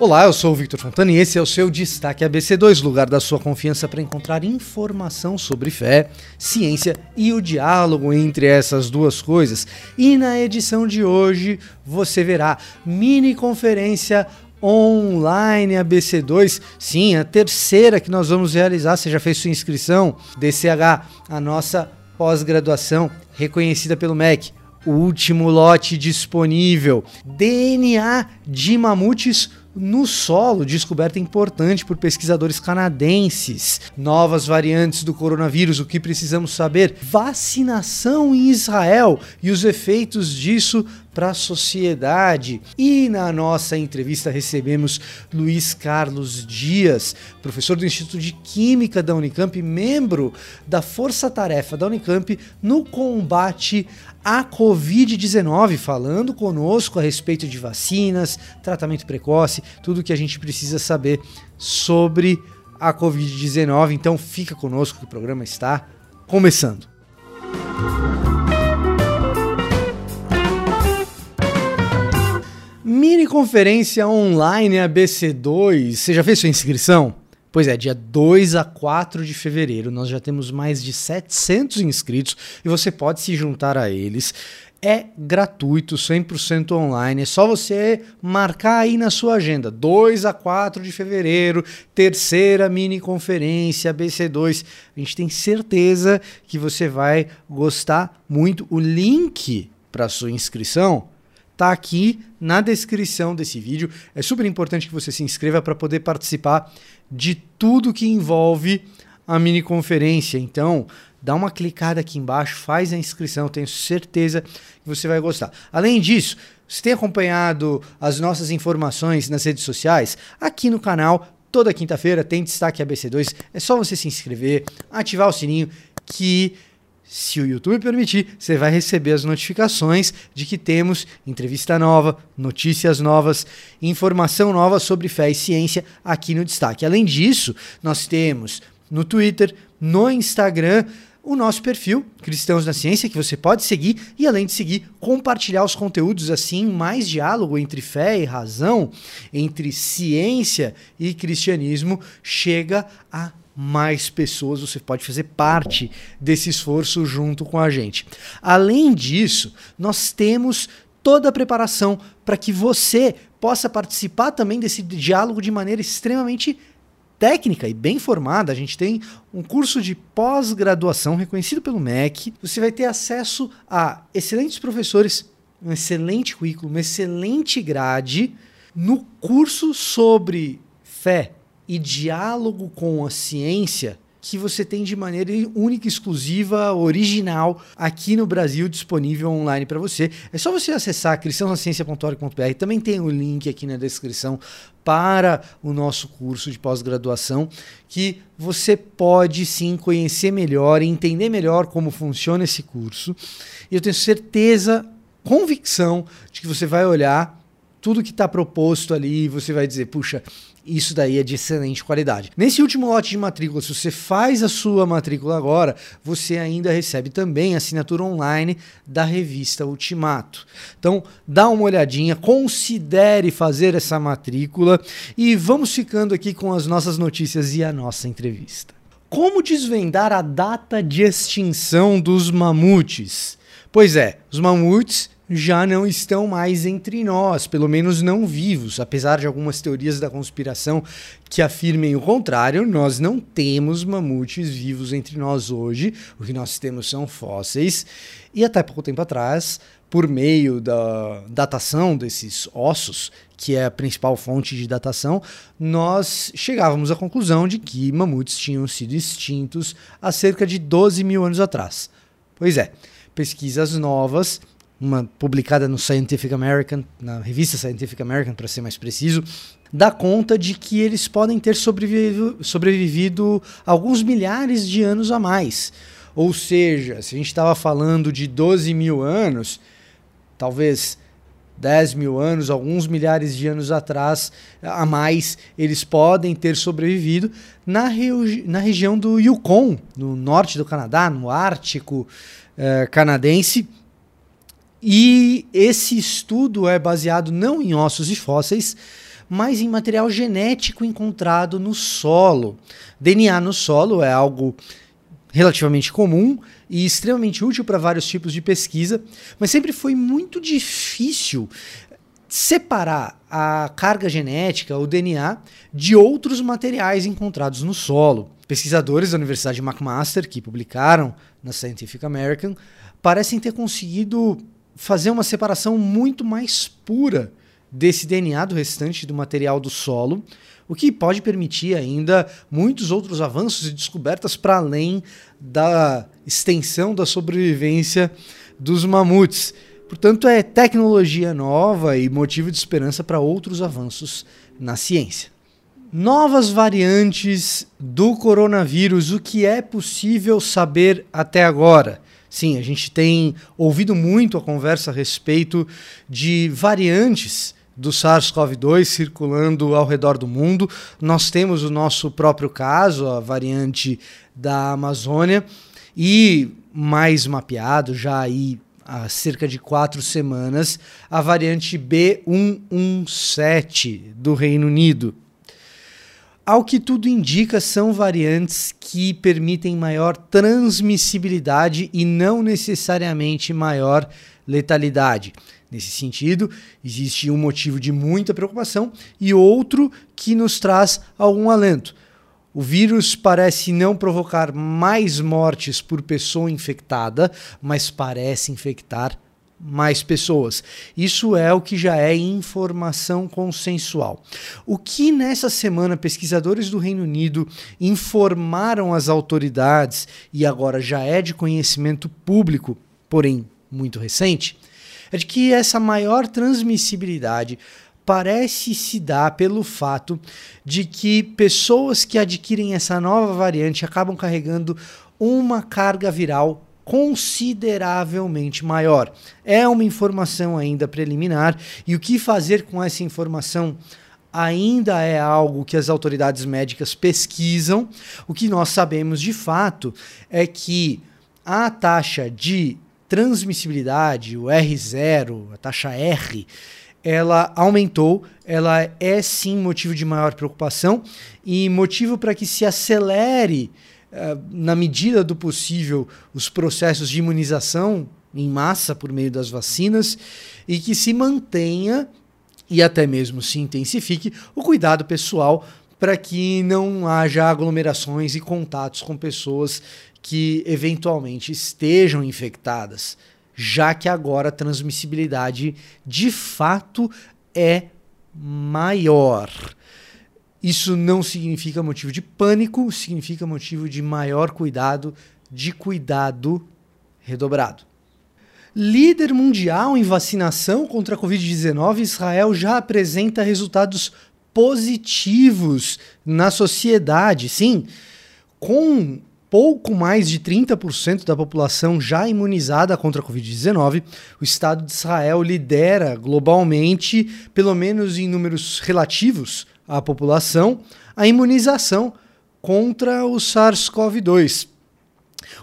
Olá, eu sou o Victor Fontana e esse é o seu Destaque ABC2, lugar da sua confiança para encontrar informação sobre fé, ciência e o diálogo entre essas duas coisas. E na edição de hoje você verá mini conferência online ABC2. Sim, a terceira que nós vamos realizar. Você já fez sua inscrição? DCH, a nossa pós-graduação reconhecida pelo MEC. Último lote disponível. DNA de mamutes no solo, descoberta importante por pesquisadores canadenses. Novas variantes do coronavírus, o que precisamos saber? Vacinação em Israel e os efeitos disso para a sociedade. E na nossa entrevista recebemos Luiz Carlos Dias, professor do Instituto de Química da Unicamp, membro da Força Tarefa da Unicamp no combate à Covid-19, falando conosco a respeito de vacinas, tratamento precoce, tudo que a gente precisa saber sobre a Covid-19. Então fica conosco que o programa está começando. Mini conferência online ABC2. Você já fez sua inscrição? Pois é, dia 2 a 4 de fevereiro nós já temos mais de 700 inscritos e você pode se juntar a eles. É gratuito, 100% online. É só você marcar aí na sua agenda. 2 a 4 de fevereiro, terceira mini conferência BC2. A gente tem certeza que você vai gostar muito. O link para sua inscrição tá aqui na descrição desse vídeo. É super importante que você se inscreva para poder participar de tudo que envolve a mini conferência. Então, dá uma clicada aqui embaixo, faz a inscrição, tenho certeza que você vai gostar. Além disso, você tem acompanhado as nossas informações nas redes sociais? Aqui no canal, toda quinta-feira tem destaque ABC2. É só você se inscrever, ativar o sininho que se o YouTube permitir, você vai receber as notificações de que temos entrevista nova, notícias novas, informação nova sobre fé e ciência aqui no Destaque. Além disso, nós temos no Twitter, no Instagram, o nosso perfil Cristãos na Ciência, que você pode seguir e, além de seguir, compartilhar os conteúdos assim, mais diálogo entre fé e razão, entre ciência e cristianismo, chega a mais pessoas, você pode fazer parte desse esforço junto com a gente. Além disso, nós temos toda a preparação para que você possa participar também desse diálogo de maneira extremamente técnica e bem formada. A gente tem um curso de pós-graduação reconhecido pelo MEC. Você vai ter acesso a excelentes professores, um excelente currículo, uma excelente grade no curso sobre fé, e diálogo com a ciência que você tem de maneira única, exclusiva, original aqui no Brasil disponível online para você. É só você acessar cristãosciência.org.br. Também tem o link aqui na descrição para o nosso curso de pós-graduação que você pode sim conhecer melhor e entender melhor como funciona esse curso. E eu tenho certeza, convicção de que você vai olhar tudo que está proposto ali, você vai dizer, puxa, isso daí é de excelente qualidade. Nesse último lote de matrícula, se você faz a sua matrícula agora, você ainda recebe também a assinatura online da revista Ultimato. Então, dá uma olhadinha, considere fazer essa matrícula e vamos ficando aqui com as nossas notícias e a nossa entrevista. Como desvendar a data de extinção dos mamutes? Pois é, os mamutes já não estão mais entre nós, pelo menos não vivos. Apesar de algumas teorias da conspiração que afirmem o contrário, nós não temos mamutes vivos entre nós hoje. O que nós temos são fósseis. E até pouco tempo atrás, por meio da datação desses ossos, que é a principal fonte de datação, nós chegávamos à conclusão de que mamutes tinham sido extintos há cerca de 12 mil anos atrás. Pois é, pesquisas novas uma publicada no Scientific American, na revista Scientific American, para ser mais preciso, dá conta de que eles podem ter sobrevivido, sobrevivido alguns milhares de anos a mais. Ou seja, se a gente estava falando de 12 mil anos, talvez 10 mil anos, alguns milhares de anos atrás a mais, eles podem ter sobrevivido na, regi na região do Yukon, no norte do Canadá, no Ártico eh, canadense e esse estudo é baseado não em ossos e fósseis, mas em material genético encontrado no solo. DNA no solo é algo relativamente comum e extremamente útil para vários tipos de pesquisa, mas sempre foi muito difícil separar a carga genética, o DNA, de outros materiais encontrados no solo. Pesquisadores da Universidade de McMaster, que publicaram na Scientific American, parecem ter conseguido fazer uma separação muito mais pura desse DNA do restante do material do solo, o que pode permitir ainda muitos outros avanços e descobertas para além da extensão da sobrevivência dos mamutes. Portanto, é tecnologia nova e motivo de esperança para outros avanços na ciência. Novas variantes do coronavírus, o que é possível saber até agora? Sim, a gente tem ouvido muito a conversa a respeito de variantes do SARS-CoV-2 circulando ao redor do mundo. Nós temos o nosso próprio caso, a variante da Amazônia, e mais mapeado já aí há cerca de quatro semanas, a variante B117 do Reino Unido. Ao que tudo indica, são variantes que permitem maior transmissibilidade e não necessariamente maior letalidade. Nesse sentido, existe um motivo de muita preocupação e outro que nos traz algum alento. O vírus parece não provocar mais mortes por pessoa infectada, mas parece infectar mais pessoas. Isso é o que já é informação consensual. O que nessa semana pesquisadores do Reino Unido informaram às autoridades e agora já é de conhecimento público, porém muito recente, é de que essa maior transmissibilidade parece se dar pelo fato de que pessoas que adquirem essa nova variante acabam carregando uma carga viral consideravelmente maior. É uma informação ainda preliminar e o que fazer com essa informação ainda é algo que as autoridades médicas pesquisam. O que nós sabemos de fato é que a taxa de transmissibilidade, o R0, a taxa R, ela aumentou, ela é sim motivo de maior preocupação e motivo para que se acelere, na medida do possível, os processos de imunização em massa por meio das vacinas e que se mantenha e até mesmo se intensifique o cuidado pessoal para que não haja aglomerações e contatos com pessoas que eventualmente estejam infectadas já que agora a transmissibilidade de fato é maior. Isso não significa motivo de pânico, significa motivo de maior cuidado, de cuidado redobrado. Líder mundial em vacinação contra a Covid-19, Israel já apresenta resultados positivos na sociedade. Sim, com pouco mais de 30% da população já imunizada contra a Covid-19, o Estado de Israel lidera globalmente, pelo menos em números relativos à população, a imunização contra o SARS-CoV-2.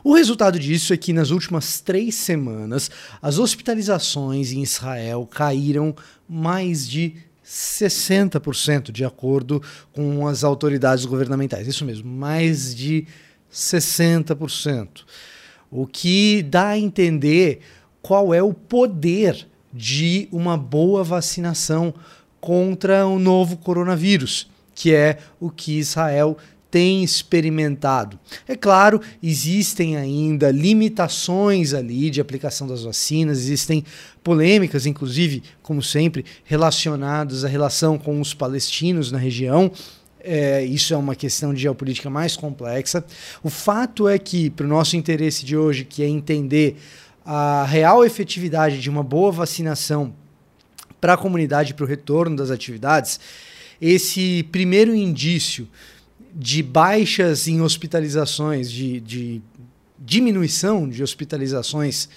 O resultado disso é que nas últimas três semanas as hospitalizações em Israel caíram mais de 60%, de acordo com as autoridades governamentais. Isso mesmo, mais de 60%. O que dá a entender qual é o poder de uma boa vacinação contra o novo coronavírus, que é o que Israel tem experimentado. É claro, existem ainda limitações ali de aplicação das vacinas, existem polêmicas, inclusive, como sempre, relacionadas à relação com os palestinos na região, é, isso é uma questão de geopolítica mais complexa. O fato é que, para o nosso interesse de hoje, que é entender a real efetividade de uma boa vacinação para a comunidade, para o retorno das atividades, esse primeiro indício de baixas em hospitalizações, de, de diminuição de hospitalizações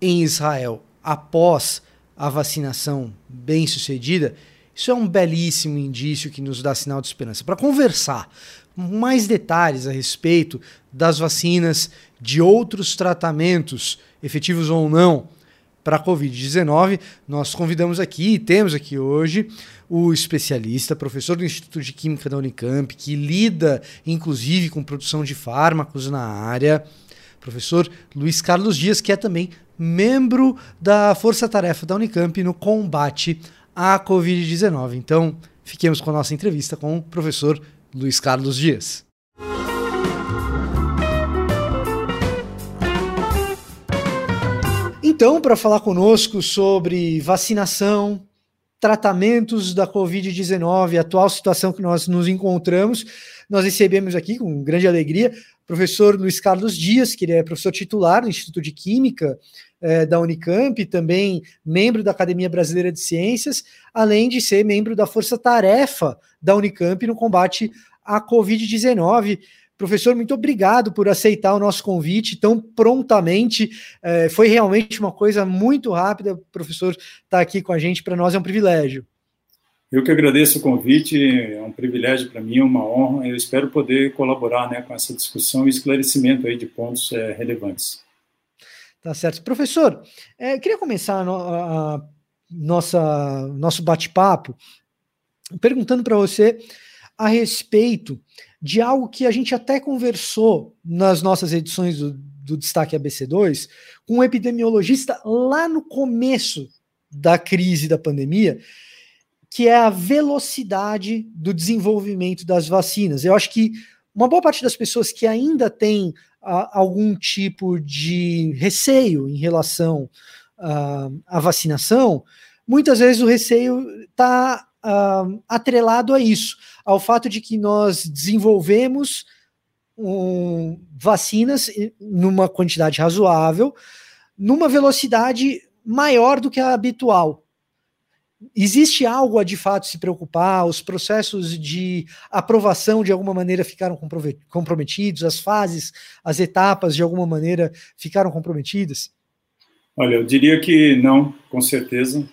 em Israel após a vacinação bem sucedida, isso é um belíssimo indício que nos dá sinal de esperança. Para conversar mais detalhes a respeito das vacinas, de outros tratamentos, efetivos ou não, para a Covid-19. Nós convidamos aqui, e temos aqui hoje, o especialista, professor do Instituto de Química da Unicamp, que lida inclusive com produção de fármacos na área, professor Luiz Carlos Dias, que é também membro da Força Tarefa da Unicamp no combate à Covid-19. Então, fiquemos com a nossa entrevista com o professor Luiz Carlos Dias. Então, para falar conosco sobre vacinação, tratamentos da Covid-19, a atual situação que nós nos encontramos, nós recebemos aqui com grande alegria o professor Luiz Carlos Dias, que ele é professor titular do Instituto de Química eh, da Unicamp, também membro da Academia Brasileira de Ciências, além de ser membro da Força Tarefa da Unicamp no combate à Covid-19. Professor, muito obrigado por aceitar o nosso convite tão prontamente. É, foi realmente uma coisa muito rápida. O professor estar tá aqui com a gente, para nós é um privilégio. Eu que agradeço o convite, é um privilégio para mim, é uma honra. Eu espero poder colaborar né, com essa discussão e esclarecimento aí de pontos é, relevantes. Tá certo. Professor, é, queria começar a, a nossa, nosso bate-papo perguntando para você a respeito de algo que a gente até conversou nas nossas edições do, do Destaque ABC2 com um epidemiologista lá no começo da crise da pandemia, que é a velocidade do desenvolvimento das vacinas. Eu acho que uma boa parte das pessoas que ainda tem a, algum tipo de receio em relação à vacinação, muitas vezes o receio está uh, atrelado a isso, ao fato de que nós desenvolvemos um, vacinas numa quantidade razoável, numa velocidade maior do que a habitual. Existe algo a de fato se preocupar? Os processos de aprovação de alguma maneira ficaram comprometidos? As fases, as etapas de alguma maneira ficaram comprometidas? Olha, eu diria que não, com certeza.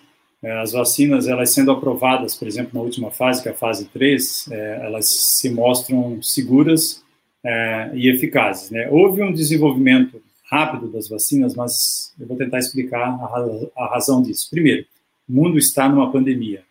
É, as vacinas, elas sendo aprovadas, por exemplo, na última fase, que é a fase 3, é, elas se mostram seguras é, e eficazes. Né? Houve um desenvolvimento rápido das vacinas, mas eu vou tentar explicar a, razão disso. Primeiro, o mundo está numa pandemia.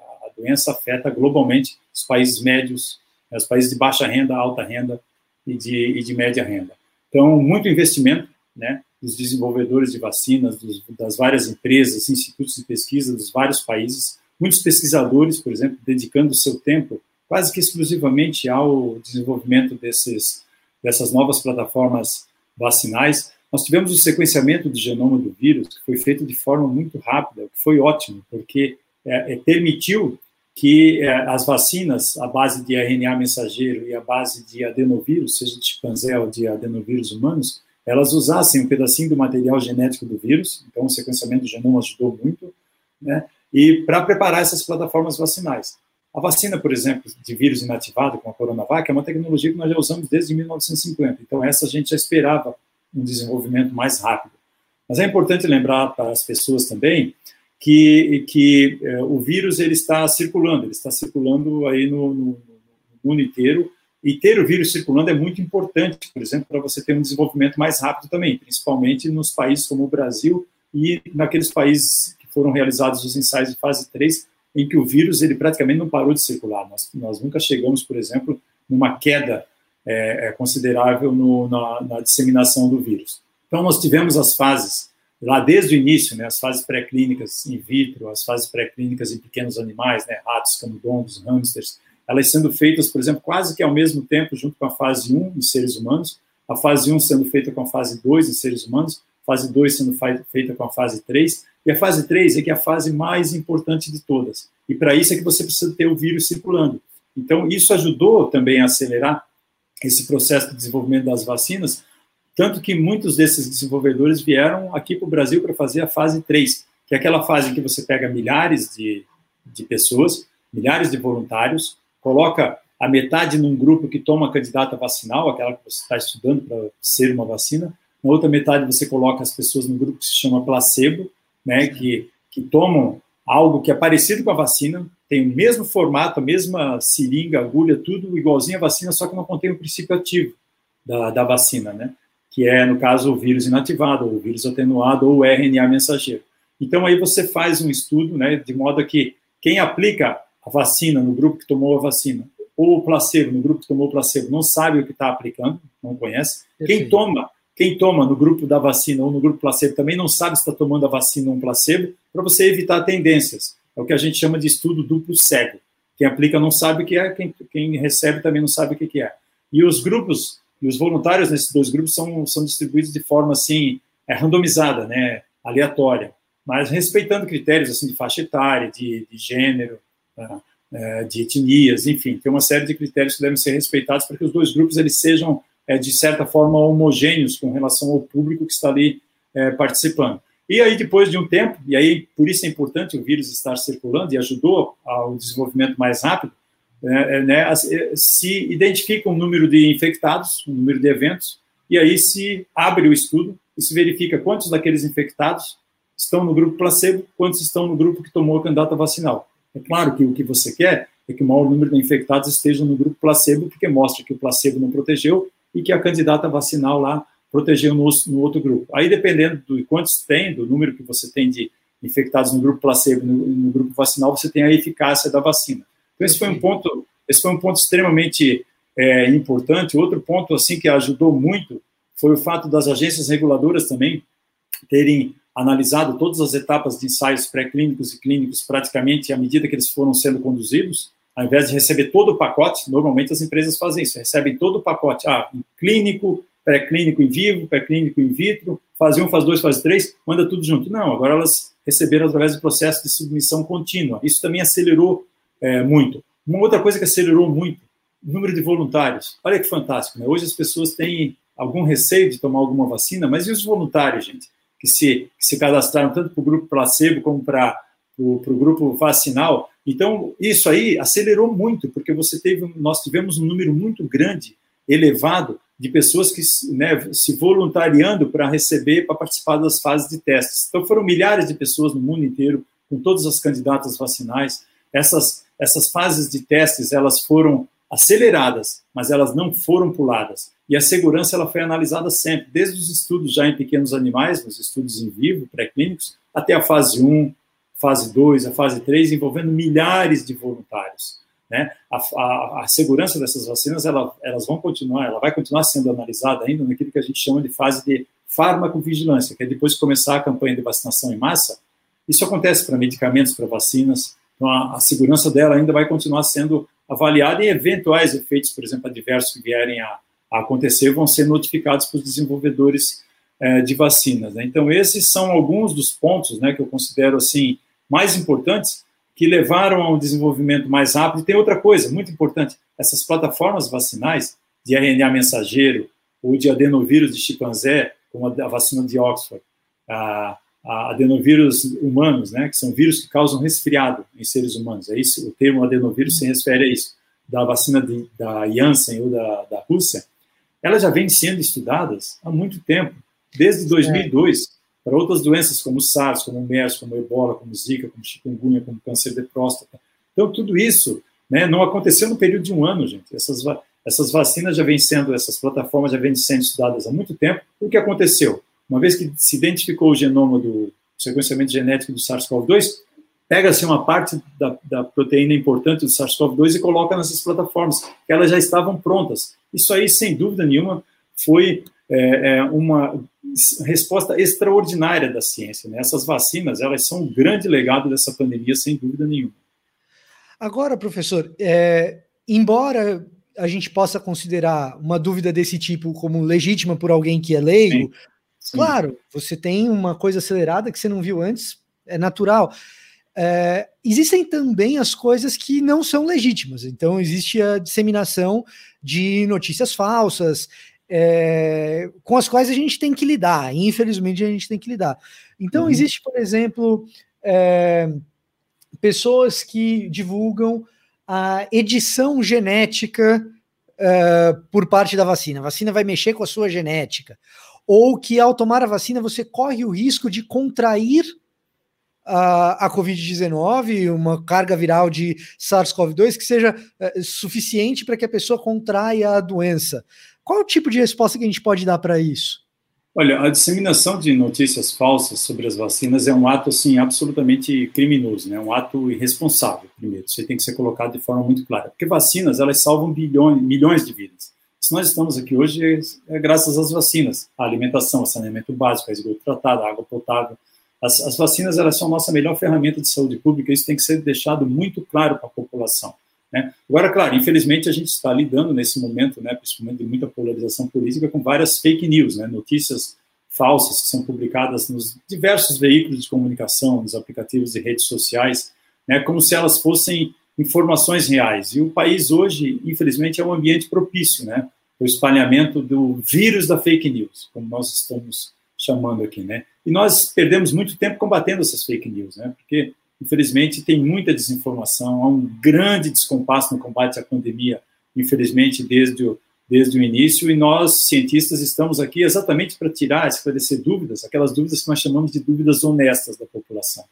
A doença afeta globalmente os países médios, né, os países de baixa renda, alta renda e de, e de média renda. Então, muito investimento, né? Dos desenvolvedores de vacinas, dos, das várias empresas, institutos de pesquisa dos vários países, muitos pesquisadores, por exemplo, dedicando o seu tempo quase que exclusivamente ao desenvolvimento desses, dessas novas plataformas vacinais. Nós tivemos o sequenciamento do genoma do vírus, que foi feito de forma muito rápida, que foi ótimo, porque é, é, permitiu que é, as vacinas, a base de RNA mensageiro e a base de adenovírus, seja de chimpanzé ou de adenovírus humanos, elas usassem um pedacinho do material genético do vírus, então o sequenciamento do genoma ajudou muito, né? E para preparar essas plataformas vacinais. A vacina, por exemplo, de vírus inativado com a Coronavac é uma tecnologia que nós já usamos desde 1950. Então essa a gente já esperava um desenvolvimento mais rápido. Mas é importante lembrar para as pessoas também que, que é, o vírus ele está circulando, ele está circulando aí no, no, no mundo inteiro e ter o vírus circulando é muito importante, por exemplo, para você ter um desenvolvimento mais rápido também, principalmente nos países como o Brasil e naqueles países que foram realizados os ensaios de fase 3, em que o vírus ele praticamente não parou de circular. Nós, nós nunca chegamos, por exemplo, numa queda é, é considerável no, na, na, disseminação do vírus. Então, nós tivemos as fases, lá desde o início, né, as fases pré-clínicas in vitro, as fases pré-clínicas em pequenos animais, né, ratos, camundongos, hamsters, elas sendo feitas, por exemplo, quase que ao mesmo tempo, junto com a fase 1 em seres humanos, a fase 1 sendo feita com a fase 2 em seres humanos, a fase 2 sendo feita com a fase 3, e a fase 3 é que é a fase mais importante de todas. E para isso é que você precisa ter o vírus circulando. Então, isso ajudou também a acelerar esse processo de desenvolvimento das vacinas, tanto que muitos desses desenvolvedores vieram aqui para o Brasil para fazer a fase 3, que é aquela fase em que você pega milhares de, de pessoas, milhares de voluntários, coloca a metade num grupo que toma candidata vacinal, aquela que você está estudando para ser uma vacina, na outra metade você coloca as pessoas num grupo que se chama placebo, né, que, que tomam algo que é parecido com a vacina, tem o mesmo formato, a mesma seringa, agulha, tudo igualzinho à vacina, só que não contém o princípio ativo da, da vacina, né? que é, no caso, o vírus inativado, ou o vírus atenuado, ou o RNA mensageiro. Então, aí você faz um estudo, né, de modo que quem aplica a vacina no grupo que tomou a vacina, ou o placebo no grupo que tomou o placebo, não sabe o que está aplicando, não conhece. Quem toma, quem toma no grupo da vacina ou no grupo placebo também não sabe se está tomando a vacina ou um placebo, para você evitar tendências. É o que a gente chama de estudo duplo cego. Quem aplica não sabe o que é, quem, quem recebe também não sabe o que é. E os grupos, e os voluntários nesses dois grupos são, são distribuídos de forma assim, é, randomizada, né, aleatória mas respeitando critérios assim de faixa etária, de, de gênero, de etnias, enfim, tem uma série de critérios que devem ser respeitados para que os dois grupos eles sejam é, de certa forma homogêneos com relação ao público que está ali é, participando. E aí depois de um tempo, e aí por isso é importante o vírus estar circulando e ajudou ao desenvolvimento mais rápido, é, é, né, é, se identifica um número de infectados, um número de eventos, e aí se abre o estudo e se verifica quantos daqueles infectados estão no grupo placebo, quantos estão no grupo que tomou a candidata vacinal. É claro que o que você quer é que o maior número de infectados estejam no grupo placebo, porque mostra que o placebo não protegeu e que a candidata vacinal lá protegeu no, no outro grupo. Aí, dependendo de quantos tem, do número que você tem de infectados no grupo placebo e no, no, grupo vacinal, você tem a eficácia da vacina. Então, esse foi um ponto, esse foi um ponto extremamente é, importante. Outro ponto, assim, que ajudou muito foi o fato das agências reguladoras também terem analisado todas as etapas de ensaios pré-clínicos e clínicos praticamente à medida que eles foram sendo conduzidos, ao invés de receber todo o pacote, normalmente as empresas fazem isso, recebem todo o pacote, ah, clínico, pré-clínico em vivo, pré-clínico in vitro, fase 1, fase 2, fase 3, manda tudo junto. Não, agora elas receberam através do processo de submissão contínua. Isso também acelerou é, muito. Uma outra coisa que acelerou muito, o número de voluntários. Olha que fantástico, né? Hoje as pessoas têm algum receio de tomar alguma vacina, mas e os voluntários, gente? Que se, que se cadastraram tanto para o grupo placebo como para o grupo vacinal. Então, isso aí acelerou muito, porque você teve, nós tivemos um número muito grande, elevado, de pessoas que né, se voluntariando para receber, para participar das fases de testes. Então, foram milhares de pessoas no mundo inteiro, com todas as candidatas vacinais. Essas, essas fases de testes, elas foram aceleradas, mas elas não foram puladas. E a segurança ela foi analisada sempre, desde os estudos já em pequenos animais, nos estudos em vivo, pré-clínicos, até a fase 1, fase 2, a fase 3, envolvendo milhares de voluntários. Né? A, a, a segurança dessas vacinas ela, elas vão continuar, ela vai continuar sendo analisada ainda naquilo que a gente chama de fase de farmacovigilância, que é depois de começar a campanha de vacinação em massa. Isso acontece para medicamentos, para vacinas, então a, a segurança dela ainda vai continuar sendo avaliada e eventuais efeitos, por exemplo, adversos que vierem a, a acontecer vão ser notificados para os desenvolvedores é, de vacinas. Né? Então, esses são alguns dos pontos né, que eu considero assim mais importantes que levaram a um desenvolvimento mais rápido. E tem outra coisa muito importante: essas plataformas vacinais de RNA mensageiro ou de adenovírus de chimpanzé, como a vacina de Oxford, a, a adenovírus humanos, né, que são vírus que causam resfriado em seres humanos. É isso, o termo adenovírus se refere a isso, da vacina de, da Janssen ou da, da Rússia. Elas já vêm sendo estudadas há muito tempo, desde 2002, é. para outras doenças como SARS, como MERS, como Ebola, como Zika, como chikungunya, como câncer de próstata. Então, tudo isso né, não aconteceu no período de um ano, gente. Essas, essas vacinas já vêm sendo, essas plataformas já vêm sendo estudadas há muito tempo. O que aconteceu? Uma vez que se identificou o genoma do sequenciamento genético do SARS-CoV-2, pega-se uma parte da, da, proteína importante do SARS-CoV-2 e coloca nessas plataformas, que elas já estavam prontas. Isso aí, sem dúvida nenhuma, foi é, é, uma resposta extraordinária da ciência. Né? Essas vacinas, elas são um grande legado dessa pandemia, sem dúvida nenhuma. Agora, professor, é, embora a gente possa considerar uma dúvida desse tipo como legítima por alguém que é leigo, Sim. Sim. Claro, você tem uma coisa acelerada que você não viu antes, é natural. É, existem também as coisas que não são legítimas. Então, existe a disseminação de notícias falsas, é, com as quais a gente tem que lidar. Infelizmente, a gente tem que lidar. Então, uhum. existe, por exemplo, é, pessoas que divulgam a edição genética é, por parte da vacina. A vacina vai mexer com a sua genética ou que ao tomar a vacina você corre o risco de contrair a, a Covid-19, uma carga viral de SARS-CoV-2 que seja é, suficiente para que a pessoa contraia a doença. Qual o tipo de resposta que a gente pode dar para isso? Olha, a disseminação de notícias falsas sobre as vacinas é um ato assim absolutamente criminoso, né? Um ato irresponsável. Primeiro, isso tem que ser colocado de forma muito clara, porque vacinas elas salvam bilhões, milhões de vidas. Nós estamos aqui hoje é graças às vacinas, a alimentação, saneamento básico, a esgoto tratado, a água potável. As, as vacinas elas são a nossa melhor ferramenta de saúde pública. Isso tem que ser deixado muito claro para a população. Né? Agora, claro, infelizmente a gente está lidando nesse momento, né, principalmente de muita polarização política, com várias fake news, né, notícias falsas que são publicadas nos diversos veículos de comunicação, nos aplicativos e redes sociais, né, como se elas fossem informações reais. E o país hoje, infelizmente, é um ambiente propício, né, o espalhamento do vírus da fake news, como nós estamos chamando aqui, né. E nós perdemos muito tempo combatendo essas fake news, né, porque Infelizmente, tem muita desinformação, há um grande descompasso no combate à pandemia, infelizmente, desde o, desde o início, e nós, cientistas, estamos aqui exatamente para tirar, esclarecer dúvidas, aquelas dúvidas que nós chamamos de dúvidas honestas da população,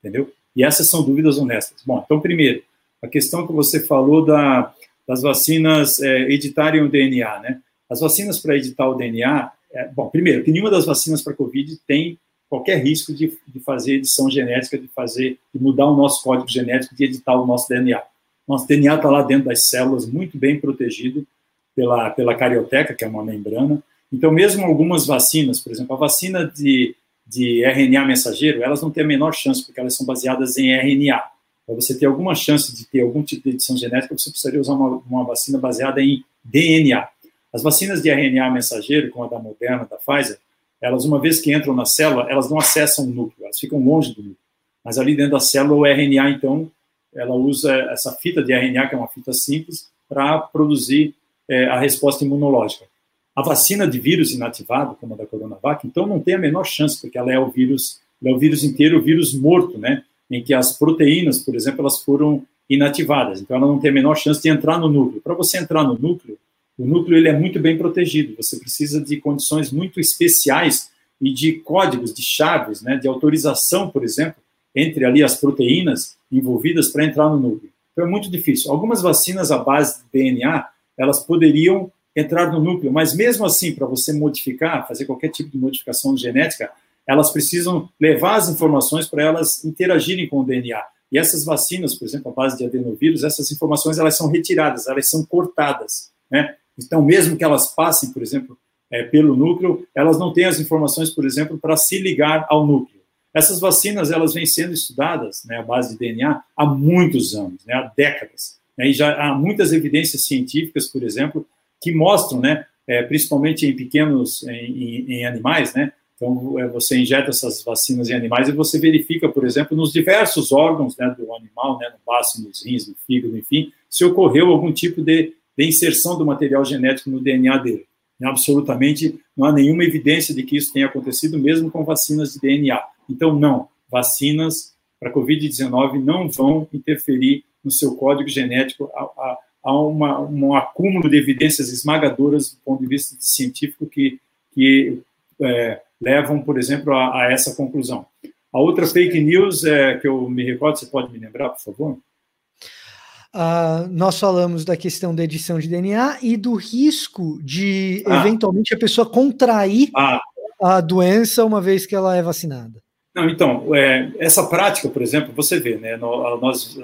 entendeu? E essas são dúvidas honestas. Bom, então, primeiro, a questão que você falou da, das vacinas é, editarem o DNA, né? As vacinas para editar o DNA, é, bom, primeiro, que nenhuma das vacinas para Covid tem qualquer risco de, de fazer edição genética, de fazer, de mudar o nosso código genético, de editar o nosso DNA. Nosso DNA está lá dentro das células, muito bem protegido pela, pela carioteca, que é uma membrana. Então, mesmo algumas vacinas, por exemplo, a vacina de, de RNA mensageiro, elas não têm a menor chance, porque elas são baseadas em RNA. Para você ter alguma chance de ter algum tipo de edição genética, você precisaria usar uma, uma vacina baseada em DNA. As vacinas de RNA mensageiro, como a da Moderna, da Pfizer, elas, uma vez que entram na célula, elas não acessam o núcleo, elas ficam longe do núcleo. Mas ali dentro da célula, o RNA, então, ela usa essa fita de RNA, que é uma fita simples, para produzir é, a resposta imunológica. A vacina de vírus inativado, como a da Coronavac, então não tem a menor chance, porque ela é o vírus, é o vírus inteiro, o vírus morto, né? Em que as proteínas, por exemplo, elas foram inativadas. Então ela não tem a menor chance de entrar no núcleo. Para você entrar no núcleo, o núcleo ele é muito bem protegido. Você precisa de condições muito especiais e de códigos, de chaves, né, de autorização, por exemplo, entre ali as proteínas envolvidas para entrar no núcleo. Então é muito difícil. Algumas vacinas à base de DNA, elas poderiam entrar no núcleo, mas mesmo assim, para você modificar, fazer qualquer tipo de modificação genética, elas precisam levar as informações para elas interagirem com o DNA. E essas vacinas, por exemplo, à base de adenovírus, essas informações elas são retiradas, elas são cortadas, né? Então, mesmo que elas passem, por exemplo, é, pelo núcleo, elas não têm as informações, por exemplo, para se ligar ao núcleo. Essas vacinas elas vêm sendo estudadas, né, à base de DNA, há muitos anos, né, há décadas. Né, e já há muitas evidências científicas, por exemplo, que mostram, né, é, principalmente em pequenos, em, em animais, né, então é, você injeta essas vacinas em animais e você verifica, por exemplo, nos diversos órgãos né, do animal, né, no baço, nos rins, no fígado, enfim, se ocorreu algum tipo de de inserção do material genético no DNA dele. Absolutamente não há nenhuma evidência de que isso tenha acontecido, mesmo com vacinas de DNA. Então, não, vacinas para Covid-19 não vão interferir no seu código genético. Há, há uma, um acúmulo de evidências esmagadoras do ponto de vista científico que, que é, levam, por exemplo, a, a, essa conclusão. A outra fake news é, que eu me recordo, você pode me lembrar, por favor? Uh, nós falamos da questão da edição de DNA e do risco de ah. eventualmente a pessoa contrair ah. a doença uma vez que ela é vacinada. Não, então, é, essa prática, por exemplo, você vê, né, nós,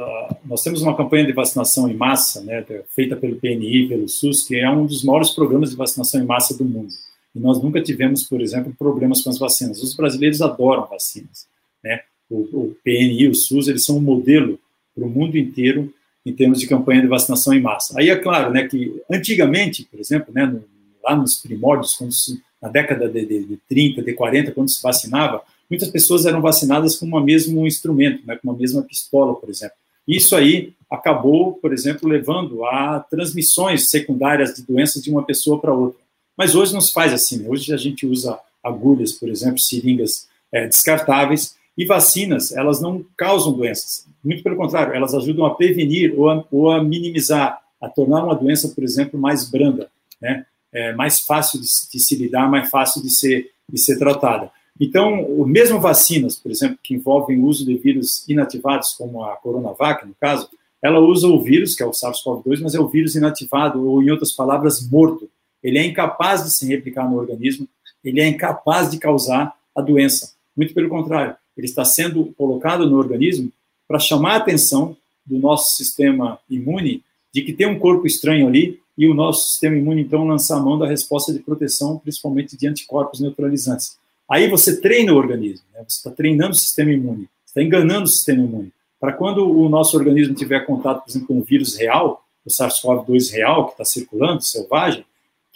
nós temos uma campanha de vacinação em massa, né, feita pelo PNI, pelo SUS, que é um dos maiores programas de vacinação em massa do mundo. E nós nunca tivemos, por exemplo, problemas com as vacinas. Os brasileiros adoram vacinas. Né? O, o PNI, o SUS, eles são um modelo para o mundo inteiro em termos de campanha de vacinação em massa. Aí é claro, né, que antigamente, por exemplo, né, no, lá nos primórdios, se, na década de, de, de 30, de 40, quando se vacinava, muitas pessoas eram vacinadas com o mesmo instrumento, né, com uma mesma pistola, por exemplo. Isso aí acabou, por exemplo, levando a transmissões secundárias de doenças de uma pessoa para outra. Mas hoje não se faz assim. Né? Hoje a gente usa agulhas, por exemplo, seringas é, descartáveis, e vacinas, elas não causam doenças. Muito pelo contrário, elas ajudam a prevenir ou a, ou a minimizar, a tornar uma doença, por exemplo, mais branda, né? É mais fácil de, de, se lidar, mais fácil de ser, de ser tratada. Então, mesmo vacinas, por exemplo, que envolvem o uso de vírus inativados, como a Coronavac, no caso, ela usa o vírus, que é o SARS-CoV-2, mas é o vírus inativado, ou em outras palavras, morto. Ele é incapaz de se replicar no organismo, ele é incapaz de causar a doença. Muito pelo contrário, ele está sendo colocado no organismo para chamar a atenção do nosso sistema imune de que tem um corpo estranho ali e o nosso sistema imune, então, lança a mão da resposta de proteção, principalmente de anticorpos neutralizantes. Aí você treina o organismo, né? você está treinando o sistema imune, está enganando o sistema imune. Para quando o nosso organismo tiver contato, por exemplo, com um vírus real, o SARS-CoV-2 real, que está circulando, selvagem,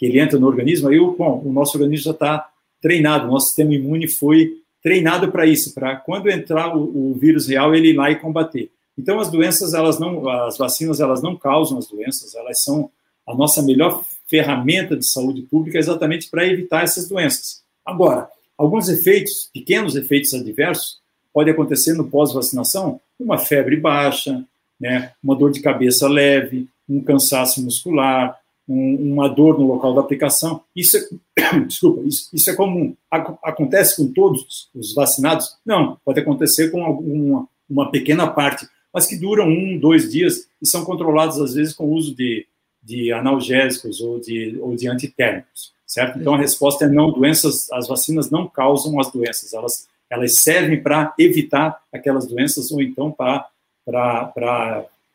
que ele entra no organismo, aí bom, o nosso organismo já está treinado, o nosso sistema imune foi treinado para isso, para quando entrar o, o, vírus real, ele ir lá e combater. Então, as doenças, elas não, as vacinas, elas não causam as doenças, elas são a nossa melhor ferramenta de saúde pública exatamente para evitar essas doenças. Agora, alguns efeitos, pequenos efeitos adversos, pode acontecer no pós-vacinação, uma febre baixa, né, uma dor de cabeça leve, um cansaço muscular, um, uma dor no local da aplicação. Isso é, desculpa, isso, isso é comum. Acontece com todos os vacinados? Não, pode acontecer com alguma, uma pequena parte, mas que duram um, dois dias e são controlados às vezes com o uso de, de analgésicos ou de, ou de antitérmicos, certo? Então a resposta é não, doenças, as vacinas não causam as doenças, elas, elas servem para evitar aquelas doenças ou então para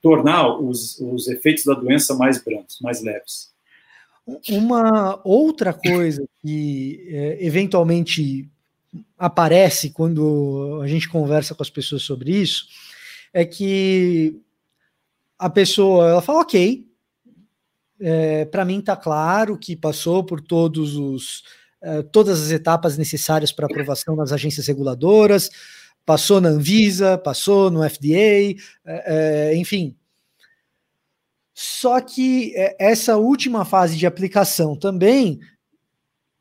tornar os, os efeitos da doença mais brandos, mais leves. Uma outra coisa que é, eventualmente aparece quando a gente conversa com as pessoas sobre isso é que a pessoa ela fala ok é, para mim está claro que passou por todos os é, todas as etapas necessárias para aprovação nas agências reguladoras passou na Anvisa, passou no FDA, é, é, enfim. Só que é, essa última fase de aplicação também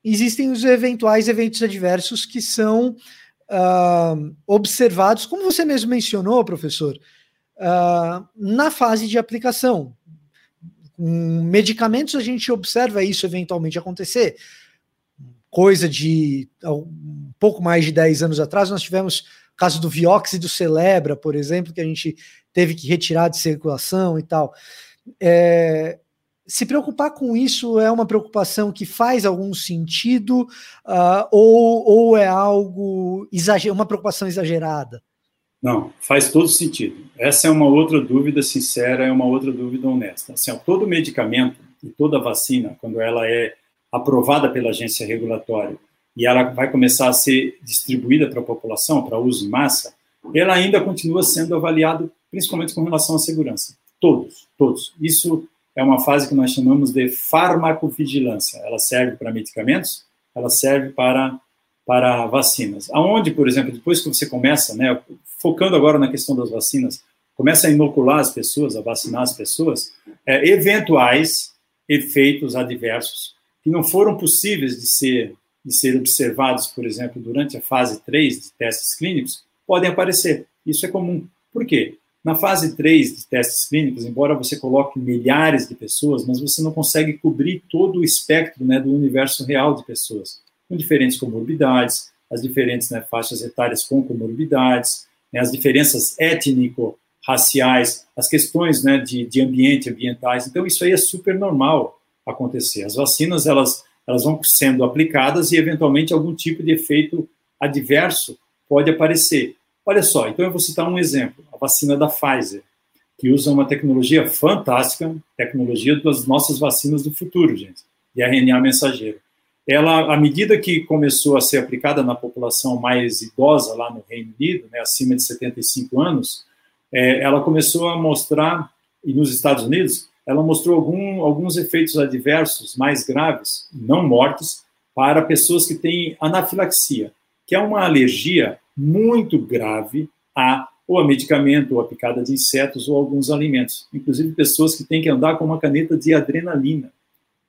existem os eventuais eventos adversos que são uh, observados, como você mesmo mencionou, professor, uh, na fase de aplicação. Com medicamentos, a gente observa isso eventualmente acontecer. Coisa de um pouco mais de 10 anos atrás, nós tivemos caso do Vioxx e do Celebra, por exemplo, que a gente teve que retirar de circulação e tal. É, se preocupar com isso é uma preocupação que faz algum sentido uh, ou, ou é algo exager uma preocupação exagerada? Não, faz todo sentido. Essa é uma outra dúvida sincera, é uma outra dúvida honesta. Assim, ó, todo medicamento e toda vacina, quando ela é aprovada pela agência regulatória e ela vai começar a ser distribuída para a população, para uso em massa, ela ainda continua sendo avaliada principalmente com relação à segurança. Todos, todos. Isso é uma fase que nós chamamos de farmacovigilância. Ela serve para medicamentos, ela serve para, para vacinas. Aonde, por exemplo, depois que você começa, né, focando agora na questão das vacinas, começa a inocular as pessoas, a vacinar as pessoas, é, eventuais efeitos adversos que não foram possíveis de ser de ser observados, por exemplo, durante a fase 3 de testes clínicos, podem aparecer. Isso é comum. Por quê? Na fase 3 de testes clínicos, embora você coloque milhares de pessoas, mas você não consegue cobrir todo o espectro né, do universo real de pessoas, com diferentes comorbidades, as diferentes né, faixas etárias com comorbidades, né, as diferenças étnico-raciais, as questões né, de, de ambiente, ambientais. Então, isso aí é super normal acontecer. As vacinas, elas elas vão sendo aplicadas e, eventualmente, algum tipo de efeito adverso pode aparecer. Olha só, então eu vou citar um exemplo: a vacina da Pfizer, que usa uma tecnologia fantástica, tecnologia das nossas vacinas do futuro, gente, de RNA mensageiro. Ela, à medida que começou a ser aplicada na população mais idosa lá no Reino Unido, né, acima de 75 anos, é, ela começou a mostrar, e nos Estados Unidos, ela mostrou algum, alguns efeitos adversos mais graves, não mortes, para pessoas que têm anafilaxia, que é uma alergia muito grave a ou a medicamento, ou a picada de insetos, ou alguns alimentos. Inclusive pessoas que têm que andar com uma caneta de adrenalina.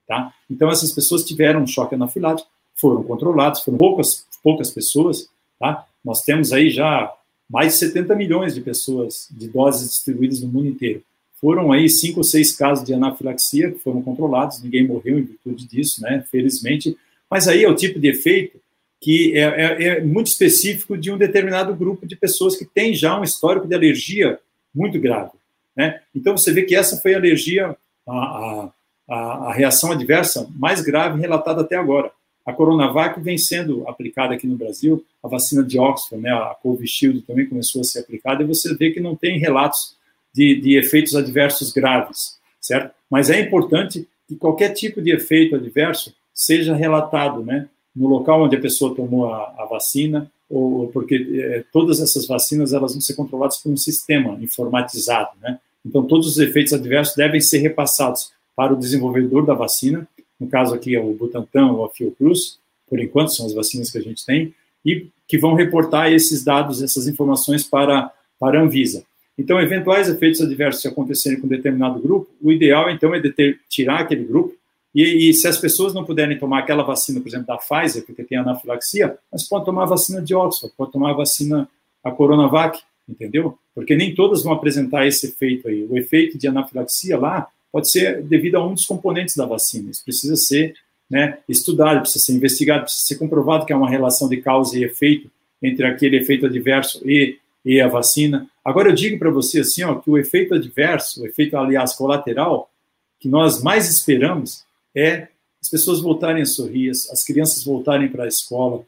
Tá? Então, essas pessoas tiveram um choque anafilático, foram controladas, foram poucas, poucas pessoas. Tá? Nós temos aí já mais de 70 milhões de pessoas de doses distribuídas no mundo inteiro. Foram aí cinco ou seis casos de anafilaxia que foram controlados, ninguém morreu em virtude disso, né, felizmente. Mas aí é o tipo de efeito que é, é, é, muito específico de um determinado grupo de pessoas que tem já um histórico de alergia muito grave. Né? Então você vê que essa foi a alergia, a, a, a, reação adversa mais grave relatada até agora. A Coronavac vem sendo aplicada aqui no Brasil, a vacina de Oxford, né, a Covishield também começou a ser aplicada, e você vê que não tem relatos de, de efeitos adversos graves, certo? Mas é importante que qualquer tipo de efeito adverso seja relatado, né, no local onde a pessoa tomou a, a vacina, ou porque é, todas essas vacinas elas vão ser controladas por um sistema informatizado, né? Então todos os efeitos adversos devem ser repassados para o desenvolvedor da vacina, no caso aqui é o Butantan ou a Fiocruz, por enquanto são as vacinas que a gente tem, e que vão reportar esses dados, essas informações para, para a Anvisa. Então, eventuais efeitos adversos se acontecerem com determinado grupo, o ideal, então, é tirar aquele grupo, e, e, se as pessoas não puderem tomar aquela vacina, por exemplo, da Pfizer, porque tem anafilaxia, mas pode tomar a vacina de Oxford, pode tomar a vacina, a Coronavac, entendeu? Porque nem todas vão apresentar esse efeito aí. O efeito de anafilaxia lá pode ser devido a um dos componentes da vacina. Isso precisa ser né, estudado, precisa ser investigado, precisa ser comprovado que há uma relação de causa e efeito entre aquele efeito adverso e, e a vacina. Agora eu digo para você assim, ó, que o efeito adverso, o efeito aliás colateral, que nós mais esperamos é as pessoas voltarem a sorrir, as crianças voltarem para a escola,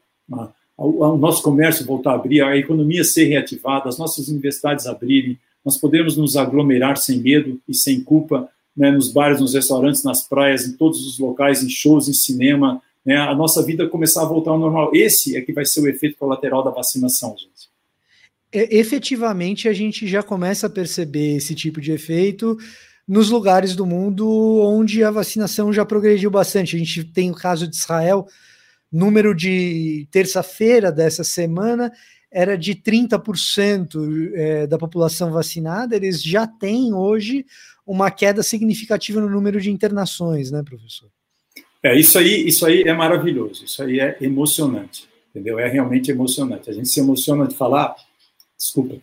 o nosso comércio voltar a abrir, a economia ser reativada, as nossas universidades abrirem, nós podemos nos aglomerar sem medo e sem culpa, né, nos bares, nos restaurantes, nas praias, em todos os locais, em shows, em cinema, né, a nossa vida começar a voltar ao normal. Esse é que vai ser o efeito colateral da vacinação, gente. Efetivamente, a gente já começa a perceber esse tipo de efeito nos lugares do mundo onde a vacinação já progrediu bastante. A gente tem o caso de Israel, número de terça-feira dessa semana era de 30% é, da população vacinada, eles já têm hoje uma queda significativa no número de internações, né, professor? É, isso aí, isso aí é maravilhoso, isso aí é emocionante, entendeu? É realmente emocionante. A gente se emociona de falar, desculpa,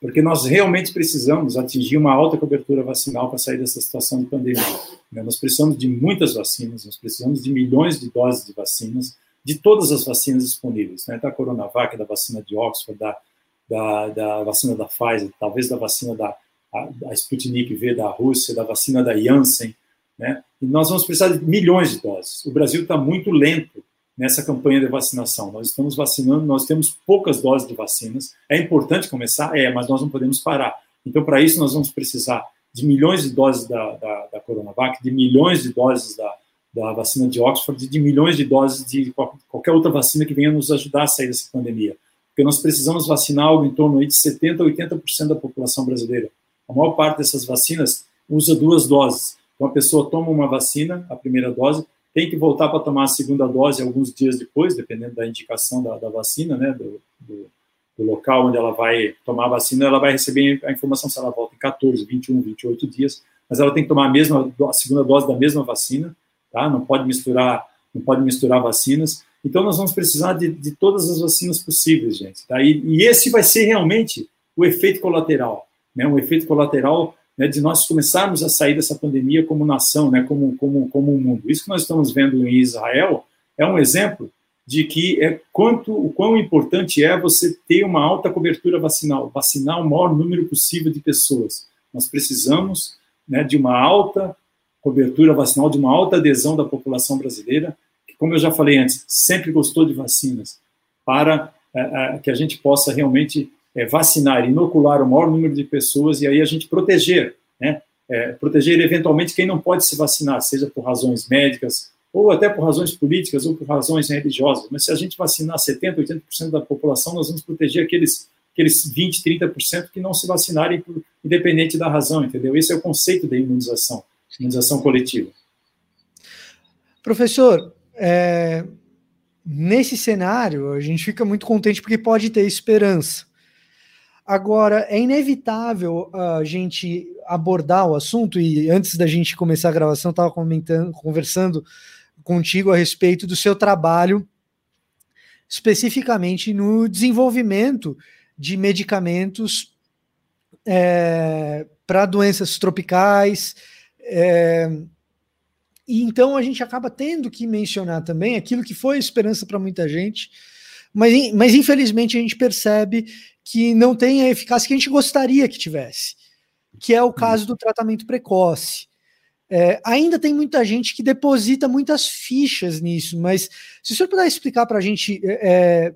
porque nós realmente precisamos atingir uma alta cobertura vacinal para sair dessa situação de pandemia. Né? Nós precisamos de muitas vacinas, nós precisamos de milhões de doses de vacinas, de todas as vacinas disponíveis, né? da Coronavac, da vacina de Oxford, da, da, da vacina da Pfizer, talvez da vacina da a, Sputnik V da Rússia, da vacina da Janssen, né? E nós vamos precisar de milhões de doses. O Brasil está muito lento nessa campanha de vacinação. Nós estamos vacinando, nós temos poucas doses de vacinas. É importante começar? É, mas nós não podemos parar. Então, para isso, nós vamos precisar de milhões de doses da, da, da Coronavac, de milhões de doses da, da vacina de Oxford, de milhões de doses de qualquer outra vacina que venha nos ajudar a sair dessa pandemia. Porque nós precisamos vacinar algo em torno de 70% a 80% da população brasileira. A maior parte dessas vacinas usa duas doses. Então, a pessoa toma uma vacina, a primeira dose, tem que voltar para tomar a segunda dose alguns dias depois, dependendo da indicação da, da vacina, né, do, do, do, local onde ela vai tomar a vacina, ela vai receber a informação se ela volta em 14, 21, 28 dias, mas ela tem que tomar a mesma a segunda dose da mesma vacina, tá? Não pode misturar, não pode misturar vacinas. Então nós vamos precisar de, de todas as vacinas possíveis, gente. Tá? E, e, esse vai ser realmente o efeito colateral, né? Um efeito colateral né, de nós começarmos a sair dessa pandemia como nação, né, como, como, como um mundo. Isso que nós estamos vendo em Israel é um exemplo de que é quanto o quão importante é você ter uma alta cobertura vacinal, vacinar o maior número possível de pessoas. Nós precisamos né, de uma alta cobertura vacinal, de uma alta adesão da população brasileira, que, como eu já falei antes, sempre gostou de vacinas, para é, é, que a gente possa realmente é, vacinar, inocular o maior número de pessoas e aí a gente proteger, né? É, proteger eventualmente quem não pode se vacinar, seja por razões médicas, ou até por razões políticas, ou por razões religiosas. Mas se a gente vacinar 70%, 80% da população, nós vamos proteger aqueles, aqueles 20%, 30% que não se vacinarem, por, independente da razão, entendeu? Esse é o conceito da imunização, imunização coletiva. Professor, é, nesse cenário, a gente fica muito contente porque pode ter esperança. Agora, é inevitável a gente abordar o assunto, e antes da gente começar a gravação, estava comentando, conversando contigo a respeito do seu trabalho, especificamente no desenvolvimento de medicamentos é, para doenças tropicais. É, e então a gente acaba tendo que mencionar também aquilo que foi esperança para muita gente, mas, mas infelizmente a gente percebe que não tem a eficácia que a gente gostaria que tivesse, que é o caso do tratamento precoce. É, ainda tem muita gente que deposita muitas fichas nisso, mas se o senhor puder explicar para a gente é,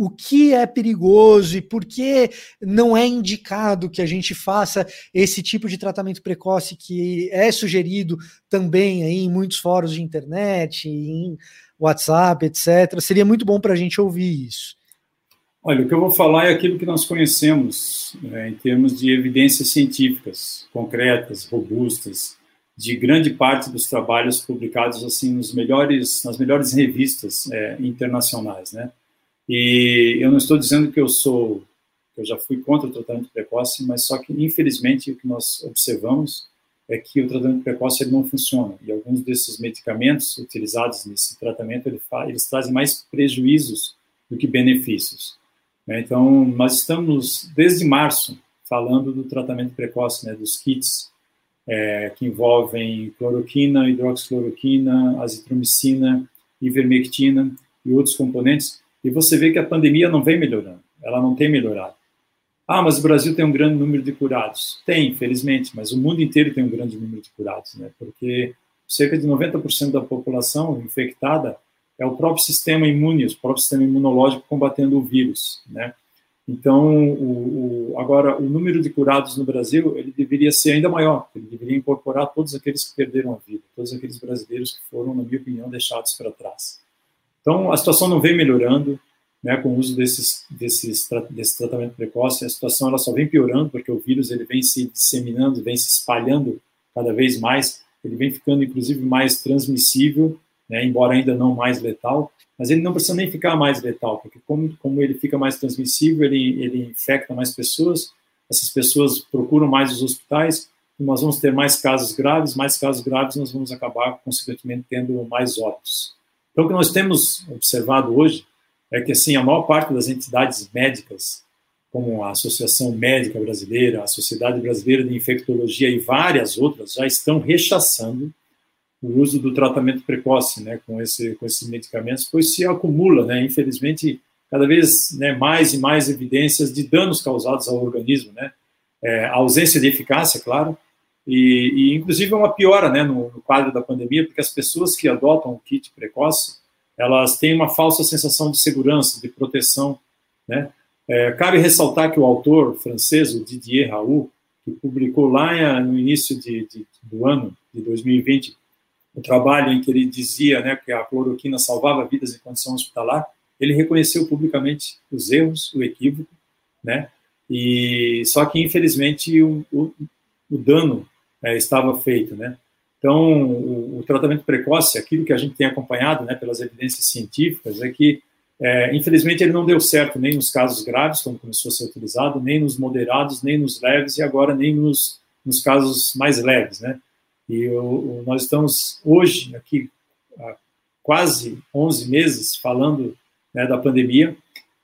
o que é perigoso e por que não é indicado que a gente faça esse tipo de tratamento precoce que é sugerido também aí em muitos fóruns de internet, em WhatsApp, etc. Seria muito bom para a gente ouvir isso. Olha, o que eu vou falar é aquilo que nós conhecemos né, em termos de evidências científicas concretas, robustas, de grande parte dos trabalhos publicados assim nos melhores, nas melhores revistas é, internacionais, né? E eu não estou dizendo que eu sou, eu já fui contra o tratamento precoce, mas só que, infelizmente, o que nós observamos é que o tratamento precoce ele não funciona. E alguns desses medicamentos utilizados nesse tratamento, ele eles trazem mais prejuízos do que benefícios. Né? Então, nós estamos, desde março, falando do tratamento precoce, né, dos kits, é, que envolvem cloroquina, hidroxicloroquina, azitromicina, ivermectina e outros componentes, e você vê que a pandemia não vem melhorando, ela não tem melhorado. Ah, mas o Brasil tem um grande número de curados. Tem, infelizmente, mas o mundo inteiro tem um grande número de curados, né? Porque cerca de 90% da população infectada é o próprio sistema imune, o próprio sistema imunológico combatendo o vírus, né? Então, o, o, agora, o número de curados no Brasil, ele deveria ser ainda maior, ele deveria incorporar todos aqueles que perderam a vida, todos aqueles brasileiros que foram, na minha opinião, deixados para trás. Então, a situação não vem melhorando, né, com o uso desses, desses, desse tratamento precoce, a situação ela só vem piorando, porque o vírus ele vem se disseminando, vem se espalhando cada vez mais, ele vem ficando, inclusive, mais transmissível, né, embora ainda não mais letal, mas ele não precisa nem ficar mais letal, porque como, como ele fica mais transmissível, ele, ele infecta mais pessoas, essas pessoas procuram mais os hospitais, e nós vamos ter mais casos graves, mais casos graves, nós vamos acabar, consequentemente, tendo mais óbitos. Então, o que nós temos observado hoje é que, assim, a maior parte das entidades médicas, como a Associação Médica Brasileira, a Sociedade Brasileira de Infectologia e várias outras, já estão rechaçando o uso do tratamento precoce, né, com, esse, com esses medicamentos, pois se acumula, né, infelizmente, cada vez né, mais e mais evidências de danos causados ao organismo, né, é, a ausência de eficácia, claro, e, e, inclusive é uma piora né, no, no, quadro da pandemia, porque as pessoas que adotam o kit precoce, elas têm uma falsa sensação de segurança, de proteção. Né? É, cabe ressaltar que o autor francês, o Didier Raoult, que publicou lá no início de, de, do ano de 2020 o trabalho em que ele dizia né, que a cloroquina salvava vidas em condição hospitalar, ele reconheceu publicamente os erros, o equívoco, né? E só que infelizmente o, o, o dano é, estava feito, né? Então, o, o, tratamento precoce, aquilo que a gente tem acompanhado, né, pelas evidências científicas, é que, é, infelizmente, ele não deu certo nem nos casos graves, quando começou a ser utilizado, nem nos moderados, nem nos leves e agora nem nos, nos casos mais leves, né? E o, nós estamos hoje aqui há quase 11 meses falando né, da pandemia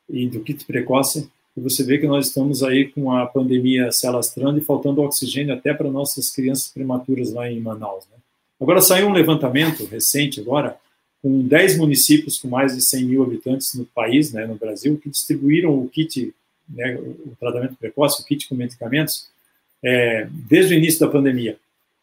e do kit precoce e você vê que nós estamos aí com a pandemia se alastrando e faltando oxigênio até para nossas crianças prematuras lá em Manaus. Né? Agora saiu um levantamento recente agora com 10 municípios com mais de 100 mil habitantes no país, né, no Brasil, que distribuíram o kit, né, o tratamento precoce, o kit com medicamentos, é, desde o início da pandemia.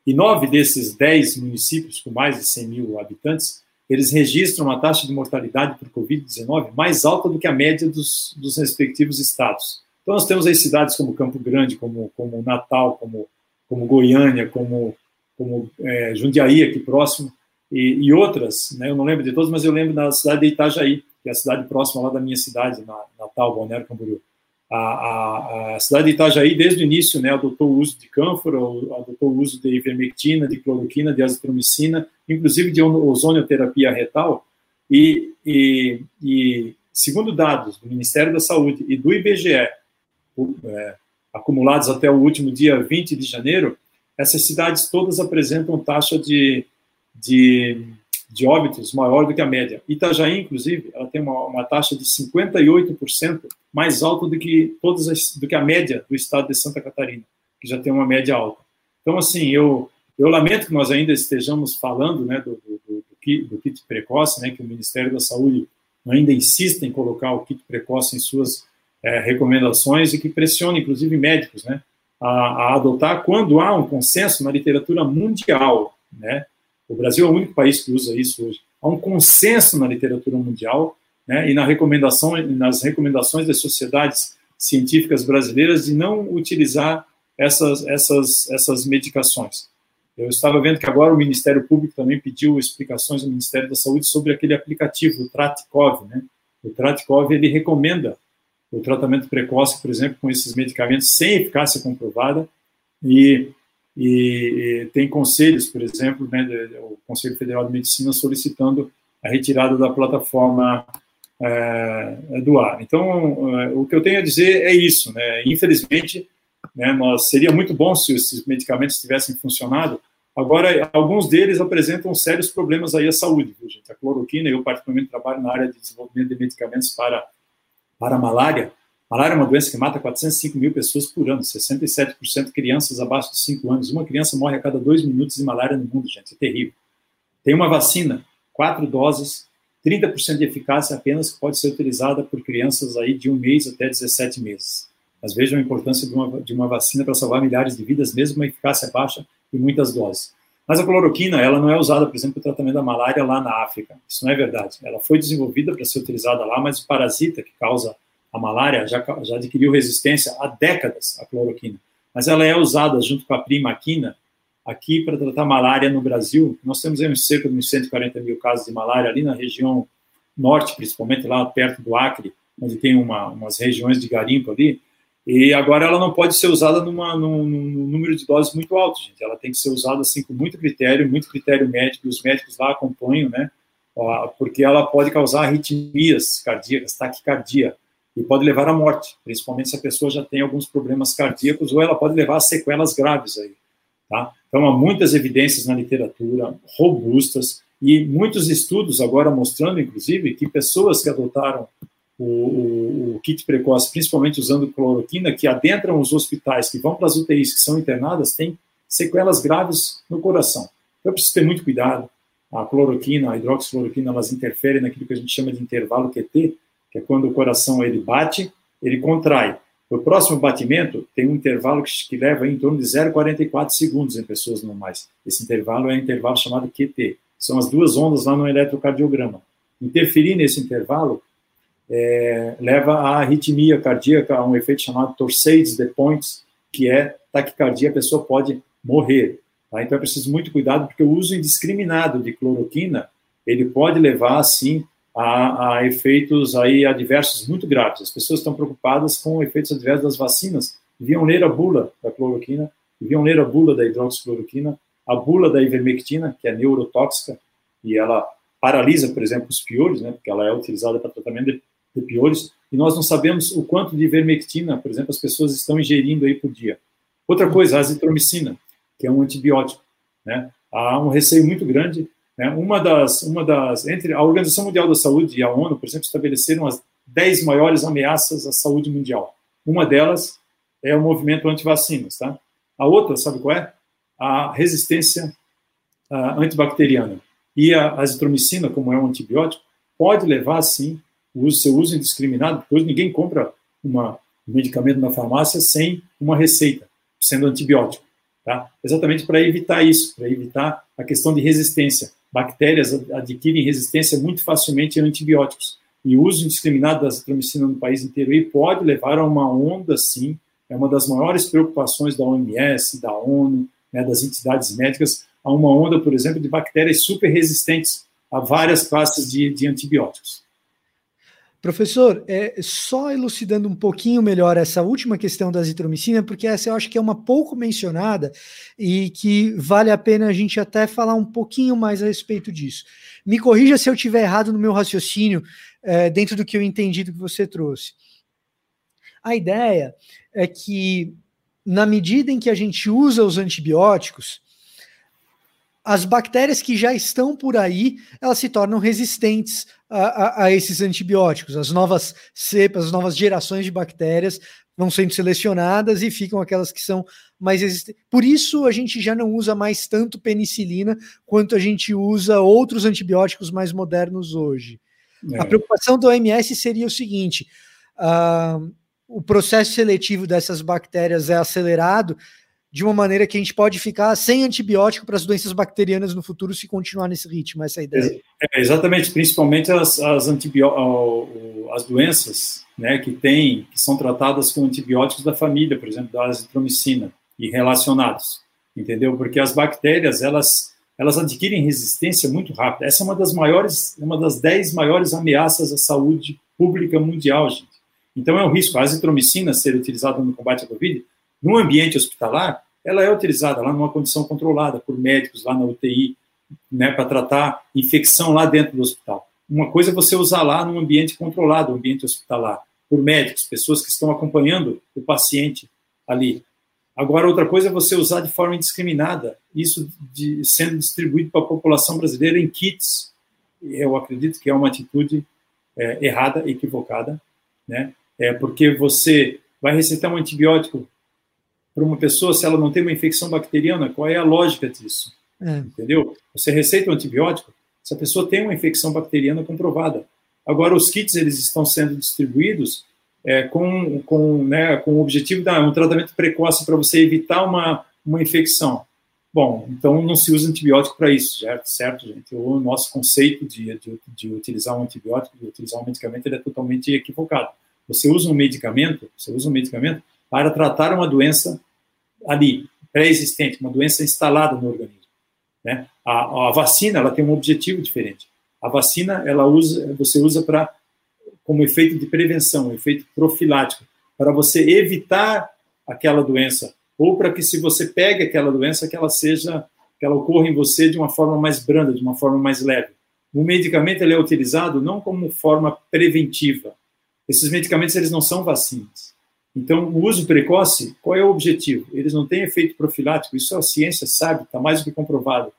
E nove desses 10 municípios com mais de 100 mil habitantes eles registram uma taxa de mortalidade por Covid-19 mais alta do que a média dos, dos, respectivos estados. Então, nós temos aí cidades como Campo Grande, como, como Natal, como, como Goiânia, como, como é, Jundiaí, aqui próximo, e, e, outras, né, eu não lembro de todas, mas eu lembro da cidade de Itajaí, que é a cidade próxima lá da minha cidade, na, Natal, Balneário Camboriú. A, a, a, cidade de Itajaí, desde o início, né, adotou o uso de cânfora, adotou o uso de ivermectina, de cloroquina, de azitromicina, inclusive de ozonioterapia retal, e, e, e, segundo dados do Ministério da Saúde e do IBGE, é, acumulados até o último dia 20 de janeiro, essas cidades todas apresentam taxa de, de de óbitos maior do que a média. Itajaí, inclusive, ela tem uma, uma taxa de 58% mais alta do que todas as, do que a média do estado de Santa Catarina, que já tem uma média alta. Então, assim, eu eu lamento que nós ainda estejamos falando, né, do, do, do, do kit precoce, né, que o Ministério da Saúde ainda insiste em colocar o kit precoce em suas é, recomendações e que pressiona, inclusive, médicos, né, a, a, adotar quando há um consenso na literatura mundial, né? O Brasil é o único país que usa isso hoje. Há um consenso na literatura mundial, né? E na recomendação, nas recomendações das sociedades científicas brasileiras de não utilizar essas, essas, essas medicações. Eu estava vendo que agora o Ministério Público também pediu explicações ao Ministério da Saúde sobre aquele aplicativo, o Tratkov, né? O Tratkov, ele recomenda o tratamento precoce, por exemplo, com esses medicamentos sem eficácia comprovada e, e, e tem conselhos, por exemplo, né, o Conselho Federal de Medicina solicitando a retirada da plataforma é, do ar. Então, é, o que eu tenho a dizer é isso, né? Infelizmente, né, nós, seria muito bom se esses medicamentos tivessem funcionado. Agora, alguns deles apresentam sérios problemas aí à saúde, gente? A cloroquina, eu particularmente trabalho na área de desenvolvimento de medicamentos para, para a malária. Malária é uma doença que mata 405 mil pessoas por ano, 67% crianças abaixo de 5 anos. Uma criança morre a cada dois minutos de malária no mundo, gente, é terrível. Tem uma vacina, quatro doses, 30% de eficácia apenas que pode ser utilizada por crianças aí de um mês até 17 meses. Mas vejam a importância de uma, de uma vacina para salvar milhares de vidas, mesmo uma eficácia baixa e muitas doses. Mas a cloroquina, ela não é usada, por exemplo, para o tratamento da malária lá na África. Isso não é verdade. Ela foi desenvolvida para ser utilizada lá, mas o parasita que causa a malária já, já adquiriu resistência há décadas à cloroquina. Mas ela é usada junto com a primaquina aqui para tratar malária no Brasil. Nós temos cerca de 140 mil casos de malária ali na região norte, principalmente lá perto do Acre, onde tem uma, umas regiões de garimpo ali. E agora ela não pode ser usada numa, num, num, número de doses muito alto, gente. Ela tem que ser usada assim com muito critério, muito critério médico, os médicos lá acompanham, né? Porque ela pode causar arritmias cardíacas, taquicardia, e pode levar à morte, principalmente se a pessoa já tem alguns problemas cardíacos, ou ela pode levar a sequelas graves aí, tá? Então há muitas evidências na literatura robustas e muitos estudos agora mostrando, inclusive, que pessoas que adotaram o, o, o, kit precoce, principalmente usando cloroquina, que adentram os hospitais, que vão para as UTIs, que são internadas, têm sequelas graves no coração. Então, preciso ter muito cuidado. A cloroquina, a hidroxicloroquina, elas interferem naquilo que a gente chama de intervalo QT, que é quando o coração ele bate, ele contrai. O próximo batimento tem um intervalo que, que leva em torno de 0,44 segundos em pessoas normais. Esse intervalo é um intervalo chamado QT. São as duas ondas lá no eletrocardiograma. Interferir nesse intervalo é, leva à arritmia cardíaca, a um efeito chamado Torsades de Points, que é taquicardia, a pessoa pode morrer. Tá? Então é preciso muito cuidado, porque o uso indiscriminado de cloroquina, ele pode levar, sim, a, a, efeitos aí adversos muito graves. As pessoas estão preocupadas com efeitos adversos das vacinas, deviam ler a bula da cloroquina, deviam ler a bula da hidroxicloroquina, a bula da ivermectina, que é neurotóxica, e ela paralisa, por exemplo, os piolhos, né, porque ela é utilizada para tratamento de de piolhos, e nós não sabemos o quanto de ivermectina, por exemplo, as pessoas estão ingerindo aí por dia. Outra coisa, a azitromicina, que é um antibiótico. Né? Há um receio muito grande. Né? Uma, das, uma das. Entre a Organização Mundial da Saúde e a ONU, por exemplo, estabeleceram as 10 maiores ameaças à saúde mundial. Uma delas é o movimento anti-vacinas. Tá? A outra, sabe qual é? A resistência uh, antibacteriana. E a azitromicina, como é um antibiótico, pode levar, sim, o seu uso indiscriminado, hoje ninguém compra uma, um medicamento na farmácia sem uma receita, sendo antibiótico. Tá? Exatamente para evitar isso, para evitar a questão de resistência. Bactérias adquirem resistência muito facilmente a antibióticos. E o uso indiscriminado da azitromicina no país inteiro pode levar a uma onda, sim, é uma das maiores preocupações da OMS, da ONU, né, das entidades médicas, a uma onda, por exemplo, de bactérias super resistentes a várias classes de, de antibióticos. Professor, é, só elucidando um pouquinho melhor essa última questão da azitromicina, porque essa eu acho que é uma pouco mencionada e que vale a pena a gente até falar um pouquinho mais a respeito disso. Me corrija se eu estiver errado no meu raciocínio, é, dentro do que eu entendi do que você trouxe. A ideia é que, na medida em que a gente usa os antibióticos, as bactérias que já estão por aí, elas se tornam resistentes a, a, a, esses antibióticos. As novas cepas, as novas gerações de bactérias vão sendo selecionadas e ficam aquelas que são mais resistentes. Por isso a gente já não usa mais tanto penicilina quanto a gente usa outros antibióticos mais modernos hoje. É. A preocupação do OMS seria o seguinte: uh, o processo seletivo dessas bactérias é acelerado de uma maneira que a gente pode ficar sem antibiótico para as doenças bacterianas no futuro se continuar nesse ritmo, essa é ideia. É, exatamente, principalmente as, as, as doenças né, que, tem, que são tratadas com antibióticos da família, por exemplo, da azitromicina e relacionados, entendeu? Porque as bactérias, elas, elas adquirem resistência muito rápida. Essa é uma das maiores, uma das dez maiores ameaças à saúde pública mundial, gente. Então é um risco. A azitromicina ser utilizada no combate à Covid no ambiente hospitalar, ela é utilizada lá numa condição controlada por médicos lá na UTI, né, para tratar infecção lá dentro do hospital. Uma coisa é você usar lá num ambiente controlado, ambiente hospitalar, por médicos, pessoas que estão acompanhando o paciente ali. Agora, outra coisa é você usar de forma indiscriminada, isso de, sendo distribuído para a população brasileira em kits. Eu acredito que é uma atitude é, errada, equivocada, né? É porque você vai receitar um antibiótico para uma pessoa se ela não tem uma infecção bacteriana, qual é a lógica disso? É. Entendeu? Você receita um antibiótico, se a pessoa tem uma infecção bacteriana comprovada. Agora, os kits eles estão sendo distribuídos é, com, com, né, com o objetivo de um tratamento precoce para você evitar uma, uma infecção. Bom, então não se usa antibiótico para isso, certo, certo, gente? O nosso conceito de, de, de, utilizar um antibiótico, de utilizar um medicamento, ele é totalmente equivocado. Você usa um medicamento, você usa um medicamento para tratar uma doença ali, pré-existente, uma doença instalada no organismo. Né? A, a, vacina ela tem um objetivo diferente. A vacina ela usa, você usa para como efeito de prevenção, um efeito profilático, para você evitar aquela doença ou para que se você pegue aquela doença que ela seja que ela ocorra em você de uma forma mais branda, de uma forma mais leve. O medicamento ele é utilizado não como forma preventiva. Esses medicamentos eles não são vacinas. Então, o uso precoce, qual é o objetivo? Eles não têm efeito profilático, isso a ciência sabe, está mais do que comprovado.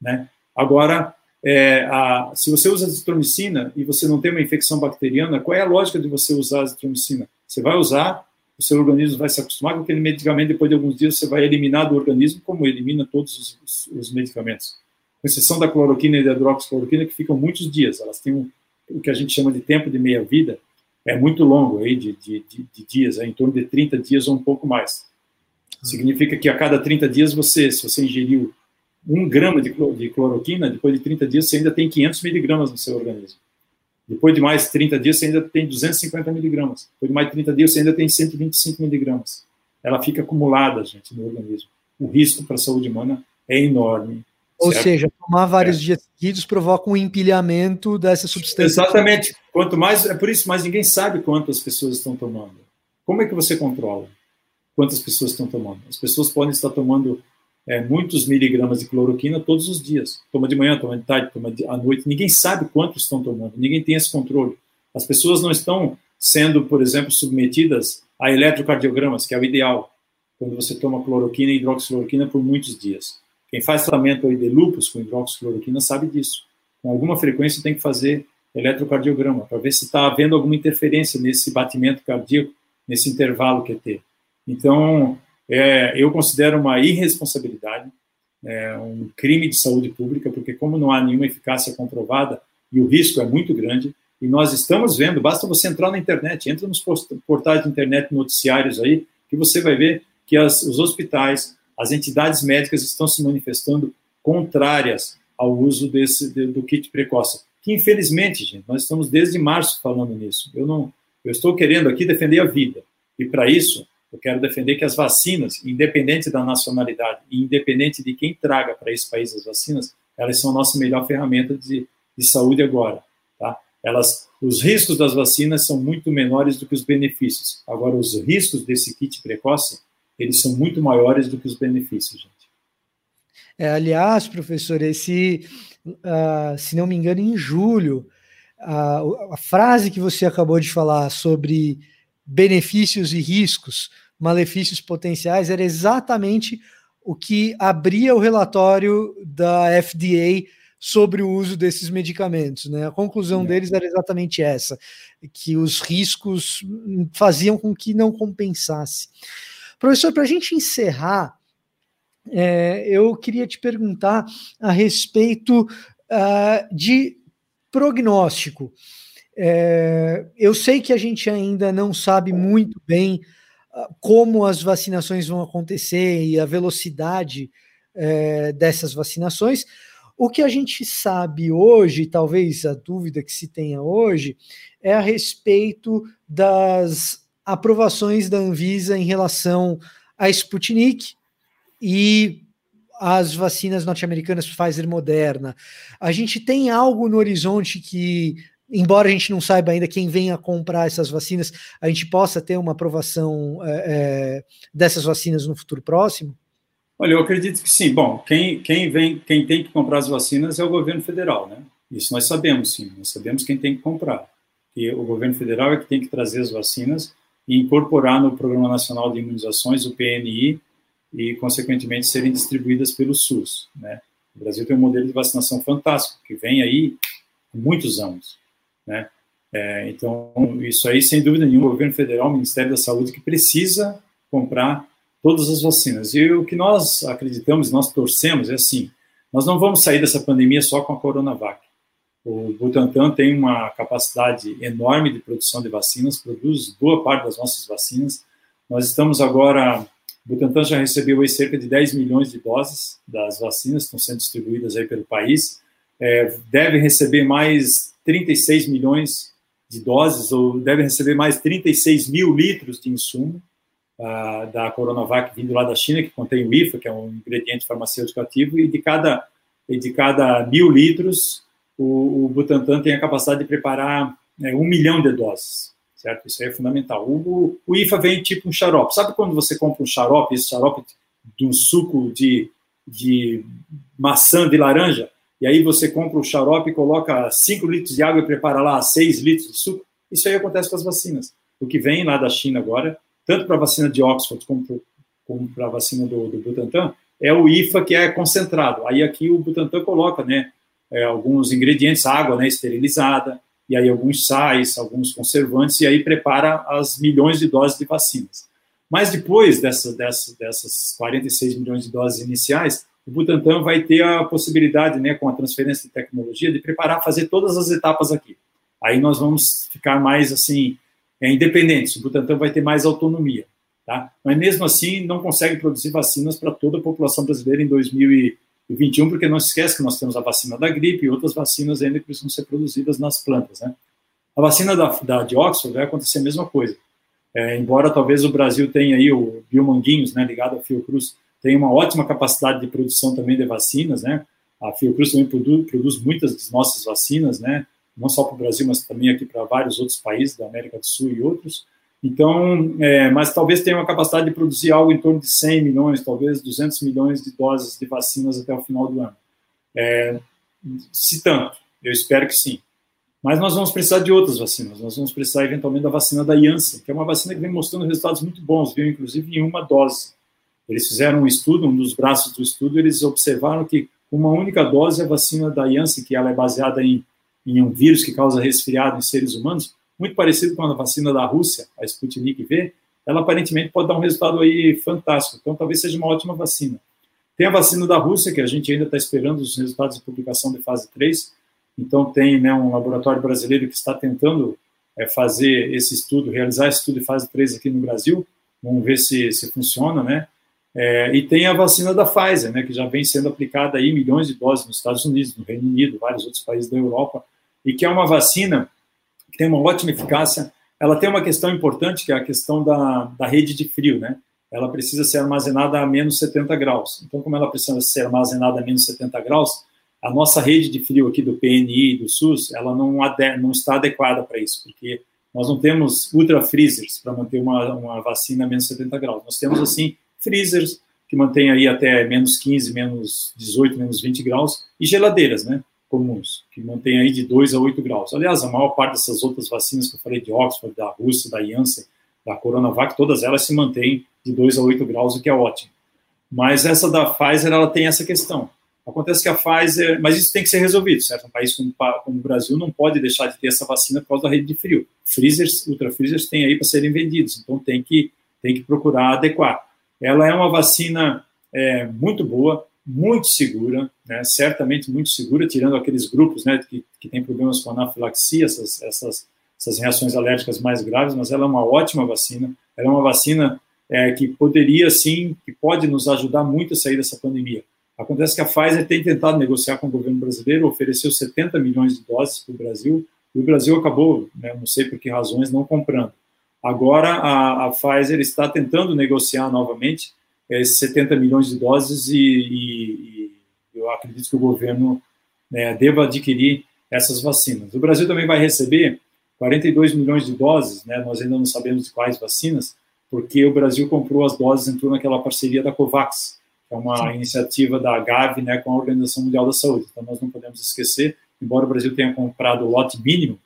Né? Agora, é, a, se você usa azitromicina e você não tem uma infecção bacteriana, qual é a lógica de você usar azitromicina? Você vai usar, o seu organismo vai se acostumar com aquele medicamento, depois de alguns dias você vai eliminar do organismo, como elimina todos os, os, os medicamentos. Com exceção da cloroquina e da hidroxicloroquina, que ficam muitos dias, elas têm um, o que a gente chama de tempo de meia-vida, é muito longo, aí, de, de, de, dias, é em torno de 30 dias ou um pouco mais. Significa que a cada 30 dias, você, se você ingeriu um grama de cloroquina, depois de 30 dias você ainda tem 500 miligramas no seu organismo. Depois de mais 30 dias você ainda tem 250 miligramas. Depois de mais 30 dias você ainda tem 125 miligramas. Ela fica acumulada, gente, no organismo. O risco para a saúde humana é enorme. Ou certo? seja, tomar vários é. dias seguidos provoca um empilhamento dessa substância. Exatamente. Quanto mais, é por isso, mas ninguém sabe quantas pessoas estão tomando. Como é que você controla quantas pessoas estão tomando? As pessoas podem estar tomando é, muitos miligramas de cloroquina todos os dias. Toma de manhã, toma de tarde, toma de, à noite. Ninguém sabe quantos estão tomando. Ninguém tem esse controle. As pessoas não estão sendo, por exemplo, submetidas a eletrocardiogramas, que é o ideal, quando você toma cloroquina e hidroxicloroquina por muitos dias. Quem faz tratamento de lúpus com hidroxicloroquina sabe disso. Com alguma frequência tem que fazer eletrocardiograma para ver se está havendo alguma interferência nesse batimento cardíaco, nesse intervalo QT. Então, é, eu considero uma irresponsabilidade, é, um crime de saúde pública, porque como não há nenhuma eficácia comprovada e o risco é muito grande, e nós estamos vendo, basta você entrar na internet, entra nos portais de internet noticiários aí, que você vai ver que as, os hospitais, as entidades médicas estão se manifestando contrárias ao uso desse do kit precoce. Que infelizmente, gente, nós estamos desde março falando nisso. Eu não, eu estou querendo aqui defender a vida e para isso eu quero defender que as vacinas, independente da nacionalidade e independente de quem traga para esse país as vacinas, elas são a nossa melhor ferramenta de, de saúde agora. Tá? Elas, os riscos das vacinas são muito menores do que os benefícios. Agora, os riscos desse kit precoce eles são muito maiores do que os benefícios, gente. É, aliás, professor, esse, uh, se não me engano, em julho, uh, a frase que você acabou de falar sobre benefícios e riscos, malefícios potenciais, era exatamente o que abria o relatório da FDA sobre o uso desses medicamentos. Né? A conclusão é. deles era exatamente essa, que os riscos faziam com que não compensasse. Professor, para a gente encerrar, é, eu queria te perguntar a respeito uh, de prognóstico. É, eu sei que a gente ainda não sabe muito bem uh, como as vacinações vão acontecer e a velocidade é, dessas vacinações. O que a gente sabe hoje, talvez a dúvida que se tenha hoje, é a respeito das aprovações da Anvisa em relação à Sputnik e as vacinas norte-americanas Pfizer Moderna. A gente tem algo no horizonte que embora a gente não saiba ainda quem venha comprar essas vacinas, a gente possa ter uma aprovação é, é, dessas vacinas no futuro próximo? Olha, eu acredito que sim. Bom, quem, quem, vem, quem tem que comprar as vacinas é o governo federal, né? Isso nós sabemos, sim. Nós sabemos quem tem que comprar. E o governo federal é que tem que trazer as vacinas e incorporar no Programa Nacional de Imunizações, o PNI, e, consequentemente, serem distribuídas pelo SUS, né? O Brasil tem um modelo de vacinação fantástico, que vem aí há muitos anos. Né? É, então, isso aí, sem dúvida nenhuma, o governo federal, o Ministério da Saúde, que precisa comprar todas as vacinas. E o que nós acreditamos, nós torcemos, é assim, nós não vamos sair dessa pandemia só com a Coronavac. O Butantan tem uma capacidade enorme de produção de vacinas, produz boa parte das nossas vacinas. Nós estamos agora, o Butantan já recebeu aí cerca de 10 milhões de doses das vacinas, estão sendo distribuídas aí pelo país. É, deve receber mais 36 milhões de doses, ou deve receber mais 36 mil litros de insumo uh, da Coronavac vindo lá da China, que contém o IFA, que é um ingrediente farmacêutico ativo, e de cada, e de cada mil litros, o, o Butantan tem a capacidade de preparar né, um milhão de doses, certo? Isso aí é fundamental. O, o IFA vem tipo um xarope. Sabe quando você compra um xarope, esse xarope de um suco de, de maçã de laranja? e aí você compra o xarope, coloca 5 litros de água e prepara lá 6 litros de suco. Isso aí acontece com as vacinas. O que vem lá da China agora, tanto para a vacina de Oxford como, para a vacina do, do, Butantan, é o IFA que é concentrado. Aí aqui o Butantan coloca né, é, alguns ingredientes, água né, esterilizada, e aí alguns sais, alguns conservantes, e aí prepara as milhões de doses de vacinas. Mas depois dessa, dessa, dessas 46 milhões de doses iniciais, o Butantan vai ter a possibilidade, né, com a transferência de tecnologia, de preparar, fazer todas as etapas aqui. Aí nós vamos ficar mais, assim, é, independentes. O Butantan vai ter mais autonomia, tá? Mas mesmo assim, não consegue produzir vacinas para toda a população brasileira em 2021, porque não se esquece que nós temos a vacina da gripe e outras vacinas ainda que precisam ser produzidas nas plantas, né? A vacina da, da de Oxford vai acontecer a mesma coisa. É, embora talvez o Brasil tenha aí o Biomanguinhos, né, ligado ao Fiocruz, tem uma ótima capacidade de produção também de vacinas, né? A Fiocruz também produz, produz muitas das nossas vacinas, né? Não só para o Brasil, mas também aqui para vários outros países da América do Sul e outros. Então, é, mas talvez tenha uma capacidade de produzir algo em torno de 100 milhões, talvez 200 milhões de doses de vacinas até o final do ano. É, se tanto, eu espero que sim. Mas nós vamos precisar de outras vacinas. Nós vamos precisar eventualmente da vacina da Janssen, que é uma vacina que vem mostrando resultados muito bons, viu? Inclusive em uma dose. Eles fizeram um estudo, um dos braços do estudo, eles observaram que uma única dose, a vacina da Janssen, que ela é baseada em, em um vírus que causa resfriado em seres humanos, muito parecido com a vacina da Rússia, a Sputnik V, ela aparentemente pode dar um resultado aí fantástico. Então, talvez seja uma ótima vacina. Tem a vacina da Rússia, que a gente ainda está esperando os resultados de publicação de fase 3. Então, tem né, um laboratório brasileiro que está tentando é, fazer esse estudo, realizar esse estudo de fase 3 aqui no Brasil. Vamos ver se, se funciona, né? É, e tem a vacina da Pfizer, né, que já vem sendo aplicada aí milhões de doses nos Estados Unidos, no Reino Unido, vários outros países da Europa, e que é uma vacina tem uma ótima eficácia. Ela tem uma questão importante, que é a questão da, da rede de frio, né? Ela precisa ser armazenada a menos 70 graus. Então, como ela precisa ser armazenada a menos 70 graus, a nossa rede de frio aqui do PNI e do SUS, ela não, não está adequada para isso, porque nós não temos ultra freezers para manter uma, uma vacina a menos 70 graus. Nós temos, assim, freezers, que mantém aí até menos 15, menos 18, menos 20 graus, e geladeiras, né, comuns, que mantém aí de 2 a 8 graus. Aliás, a maior parte dessas outras vacinas que eu falei de Oxford, da Rússia, da Janssen, da Coronavac, todas elas se mantêm de 2 a 8 graus, o que é ótimo. Mas essa da Pfizer, ela tem essa questão. Acontece que a Pfizer, mas isso tem que ser resolvido, certo? Um país como, como o Brasil não pode deixar de ter essa vacina por causa da rede de frio. Freezers, ultra freezers tem aí para serem vendidos, então tem que, tem que procurar adequar. Ela é uma vacina é, muito boa, muito segura, né, certamente muito segura, tirando aqueles grupos né, que, que têm problemas com anafilaxia, essas, essas, essas reações alérgicas mais graves, mas ela é uma ótima vacina, ela é uma vacina é, que poderia sim, que pode nos ajudar muito a sair dessa pandemia. Acontece que a Pfizer tem tentado negociar com o governo brasileiro, ofereceu 70 milhões de doses para o Brasil, e o Brasil acabou, né, não sei por que razões, não comprando. Agora a, a Pfizer está tentando negociar novamente esses 70 milhões de doses e, e, e eu acredito que o governo né, deva adquirir essas vacinas. O Brasil também vai receber 42 milhões de doses, né, nós ainda não sabemos de quais vacinas, porque o Brasil comprou as doses, entrou naquela parceria da COVAX, que é uma Sim. iniciativa da Gavi né, com a Organização Mundial da Saúde. Então, nós não podemos esquecer, embora o Brasil tenha comprado o lote mínimo,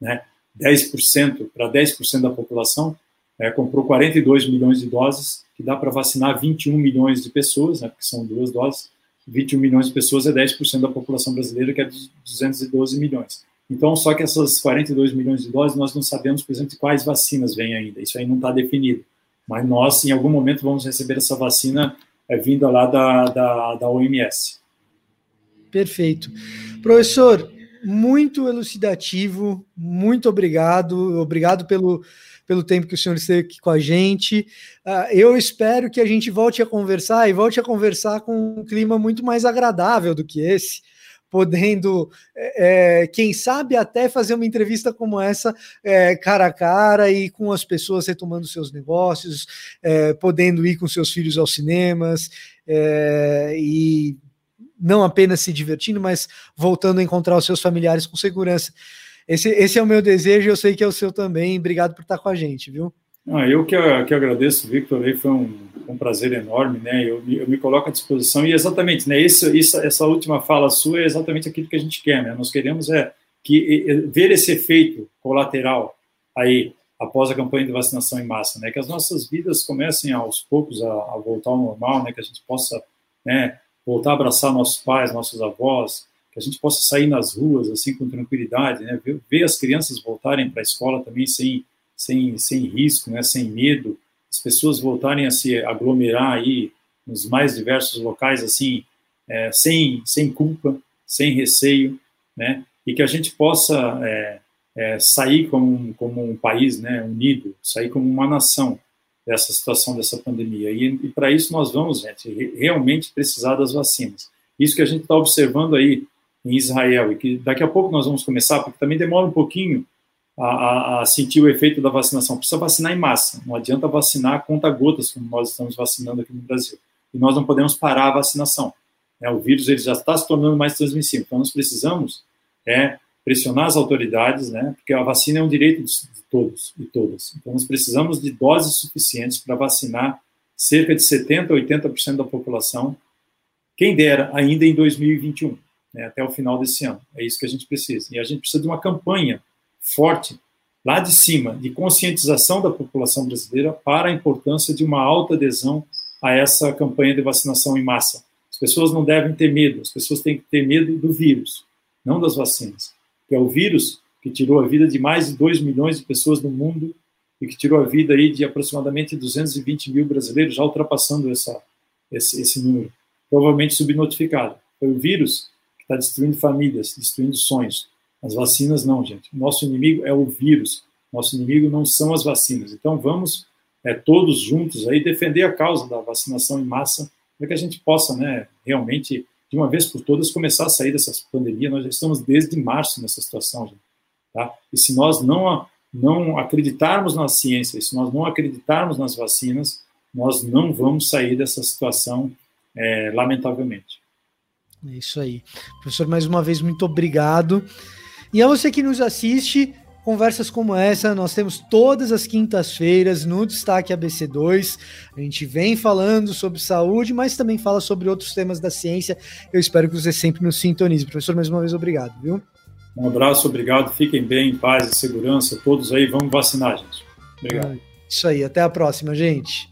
né, 10% para 10% da população, é, comprou 42 milhões de doses, que dá para vacinar 21 milhões de pessoas, né, porque são duas doses. 21 milhões de pessoas é 10% da população brasileira, que é 212 milhões. Então, só que essas 42 milhões de doses, nós não sabemos, por exemplo, de quais vacinas vêm ainda. Isso aí não está definido. Mas nós, em algum momento, vamos receber essa vacina é, vinda lá da, da, da OMS. Perfeito. Professor, muito elucidativo, muito obrigado. Obrigado pelo, pelo tempo que o senhor esteve aqui com a gente. Uh, eu espero que a gente volte a conversar e volte a conversar com um clima muito mais agradável do que esse podendo, é, é, quem sabe, até fazer uma entrevista como essa, é, cara a cara e com as pessoas retomando seus negócios, é, podendo ir com seus filhos aos cinemas é, e não apenas se divertindo, mas voltando a encontrar os seus familiares com segurança. Esse, esse é o meu desejo, eu sei que é o seu também. Obrigado por estar com a gente, viu? Ah, eu que, que agradeço, Victor, aí foi um, um prazer enorme, né? Eu, eu, me coloco à disposição e exatamente, né? Essa última fala sua é exatamente aquilo que a gente quer, né? Nós queremos é que ver esse efeito colateral aí após a campanha de vacinação em massa, né? Que as nossas vidas comecem aos poucos a, a voltar ao normal, né? Que a gente possa, né? Voltar a abraçar nossos pais, nossos avós, que a gente possa sair nas ruas assim com tranquilidade, né? Ver, ver as crianças voltarem para a escola também sem sem, sem risco, né, sem medo, as pessoas voltarem a se aglomerar aí nos mais diversos locais, assim, é, sem, sem culpa, sem receio, né, e que a gente possa é, é, sair como, como um país né, unido, sair como uma nação dessa situação, dessa pandemia. E, e para isso nós vamos, gente, realmente precisar das vacinas. Isso que a gente está observando aí em Israel, e que daqui a pouco nós vamos começar, porque também demora um pouquinho a, a, sentir o efeito da vacinação. Precisa vacinar em massa. Não adianta vacinar conta-gotas, como nós estamos vacinando aqui no Brasil. E nós não podemos parar a vacinação. É, o vírus ele já está se tornando mais transmissível. Então, nós precisamos é, pressionar as autoridades, né, porque a vacina é um direito de todos e todas. Então, nós precisamos de doses suficientes para vacinar cerca de 70% a 80% da população, quem dera, ainda em 2021, né, até o final desse ano. É isso que a gente precisa. E a gente precisa de uma campanha forte lá de cima de conscientização da população brasileira para a importância de uma alta adesão a essa campanha de vacinação em massa. As pessoas não devem ter medo, as pessoas têm que ter medo do vírus, não das vacinas. Que é o vírus que tirou a vida de mais de 2 milhões de pessoas no mundo e que tirou a vida aí de aproximadamente 220 mil brasileiros, já ultrapassando essa, esse, esse número, provavelmente subnotificado. Foi o vírus está destruindo famílias, destruindo sonhos, as vacinas não, gente. Nosso inimigo é o vírus. Nosso inimigo não são as vacinas. Então vamos é, todos juntos aí defender a causa da vacinação em massa para que a gente possa, né, realmente de uma vez por todas começar a sair dessa pandemia. Nós já estamos desde março nessa situação, gente, tá? E se nós não não acreditarmos na ciência, se nós não acreditarmos nas vacinas, nós não vamos sair dessa situação, é, lamentavelmente. É isso aí. Professor, mais uma vez, muito obrigado. E a você que nos assiste, conversas como essa nós temos todas as quintas-feiras no Destaque ABC2. A gente vem falando sobre saúde, mas também fala sobre outros temas da ciência. Eu espero que você sempre nos sintonize. Professor, mais uma vez, obrigado, viu? Um abraço, obrigado. Fiquem bem, em paz e segurança. Todos aí, vamos vacinar, gente. Obrigado. Isso aí, até a próxima, gente.